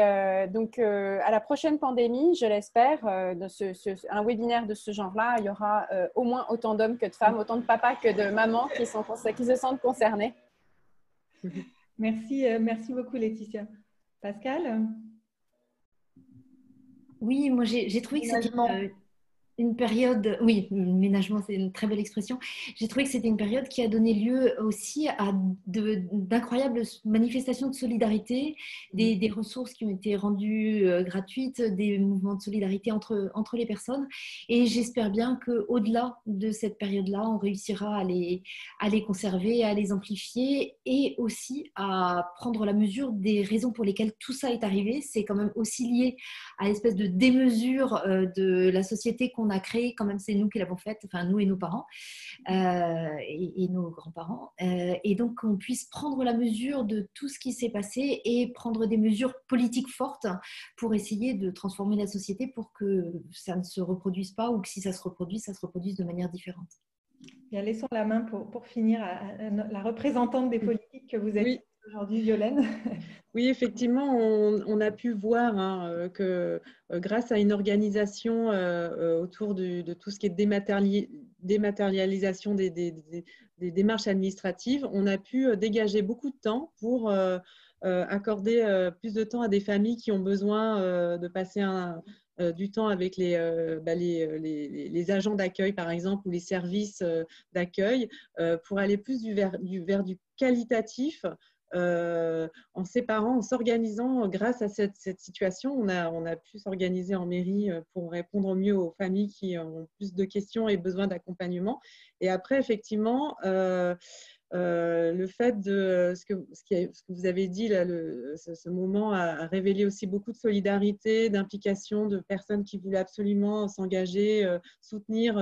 donc, à la prochaine pandémie, je l'espère, un webinaire de ce genre-là, il y aura au moins autant d'hommes que de femmes, autant de papas que de mamans qui se sentent concernés. Merci, merci beaucoup, Laetitia. Pascal? Oui, moi j'ai trouvé que c'était. Une période, oui, ménagement, c'est une très belle expression. J'ai trouvé que c'était une période qui a donné lieu aussi à d'incroyables manifestations de solidarité, des, des, ressources qui ont été rendues euh, gratuites, des mouvements de solidarité entre, entre les personnes. Et j'espère bien qu'au-delà de cette période-là, on réussira à les, à les conserver, à les amplifier et aussi à prendre la mesure des raisons pour lesquelles tout ça est arrivé. C'est quand même aussi lié à l'espèce de démesure euh, de la société qu'on a créé, quand même c'est nous qui l'avons faite, enfin nous et nos parents euh, et, nos grands-parents, euh, et donc qu'on puisse prendre la mesure de tout ce qui s'est passé et prendre des mesures politiques fortes pour essayer de transformer la société pour que ça ne se reproduise pas ou que si ça se reproduit, ça se reproduise de manière différente. Bien, laissons la main pour, pour finir à, la représentante des politiques que vous êtes aujourd'hui, Violaine. Oui, effectivement, on, a pu voir hein, euh, que euh, grâce à une organisation euh, autour de tout ce qui est dématérialisation des, démarches administratives, on a pu dégager beaucoup de temps pour accorder plus de temps à des familles qui ont besoin de passer du temps avec les, bah, les, agents d'accueil, par exemple, ou les services d'accueil, pour aller plus vers du qualitatif euh, en séparant, en s'organisant grâce à cette, situation. On a, on a pu s'organiser en mairie euh, pour répondre mieux aux familles qui ont plus de questions et besoin d'accompagnement. Et après, effectivement, euh, le fait de ce que, ce, que vous avez dit, là, ce, moment a, révélé aussi beaucoup de solidarité, d'implication de personnes qui voulaient absolument s'engager, soutenir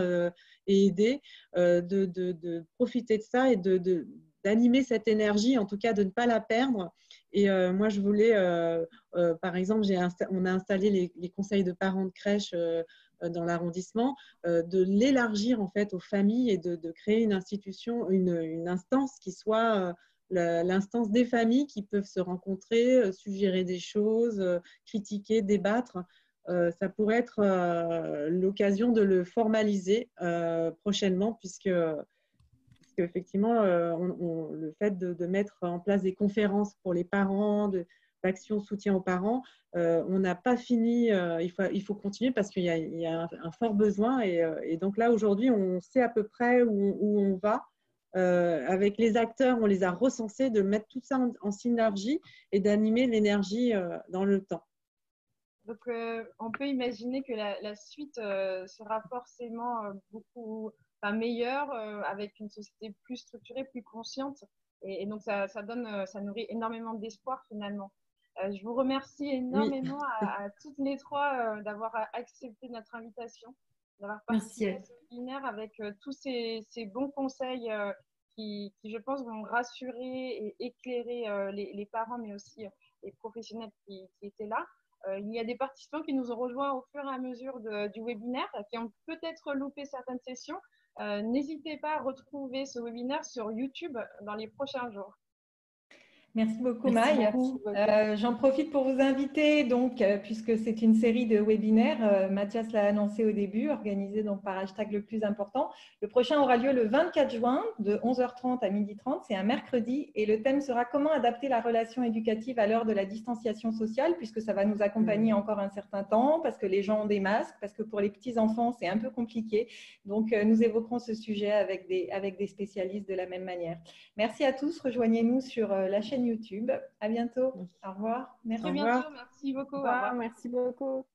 et aider, de, de, de, profiter de ça et de, d'animer cette énergie, en tout cas de ne pas la perdre. Et euh, moi, je voulais, euh, euh, par exemple, on a installé les, conseils de parents de crèche dans l'arrondissement, de l'élargir en fait aux familles et de, créer une institution, une, instance qui soit l'instance des familles qui peuvent se rencontrer, suggérer des choses, critiquer, débattre. ça pourrait être l'occasion de le formaliser prochainement puisque qu'effectivement, euh, le fait de, mettre en place des conférences pour les parents, d'action soutien aux parents, euh, on n'a pas fini, euh, il, faut, il faut continuer parce qu'il y, a, un, fort besoin. Et, donc là, aujourd'hui, on sait à peu près où, on va. avec les acteurs, on les a recensés, de mettre tout ça en, synergie et d'animer l'énergie dans le temps. Donc, on peut imaginer que la suite sera forcément beaucoup meilleur, euh, avec une société plus structurée, plus consciente. Et, donc, ça, ça, donne, euh, ça nourrit énormément d'espoir finalement. Euh, je vous remercie énormément à, toutes les trois d'avoir accepté notre invitation, d'avoir participé à ce webinaire avec tous ces, ces, bons conseils qui, qui, je pense, vont rassurer et éclairer les, les, parents, mais aussi les professionnels qui, qui étaient là. il y a des participants qui nous ont rejoints au fur et à mesure de, du webinaire, qui ont peut-être loupé certaines sessions, n'hésitez pas à retrouver ce webinaire sur YouTube dans les prochains jours. Merci beaucoup, Maï. Euh, j'en profite pour vous inviter, donc, euh, puisque c'est une série de webinaires, euh, Mathias l'a annoncé au début, organisé donc par hashtag le plus important. Le prochain aura lieu le 24 juin de 11h30 à 12h30. C'est un mercredi et le thème sera comment adapter la relation éducative à l'heure de la distanciation sociale, puisque ça va nous accompagner mmh. encore un certain temps, parce que les gens ont des masques, parce que pour les petits-enfants, c'est un peu compliqué. Donc, nous évoquerons ce sujet avec des, avec des spécialistes de la même manière. Merci à tous. Rejoignez-nous sur la chaîne chaîne YouTube. À bientôt. Au revoir. Merci. Au revoir. Bientôt. Merci beaucoup. Au revoir. Merci beaucoup.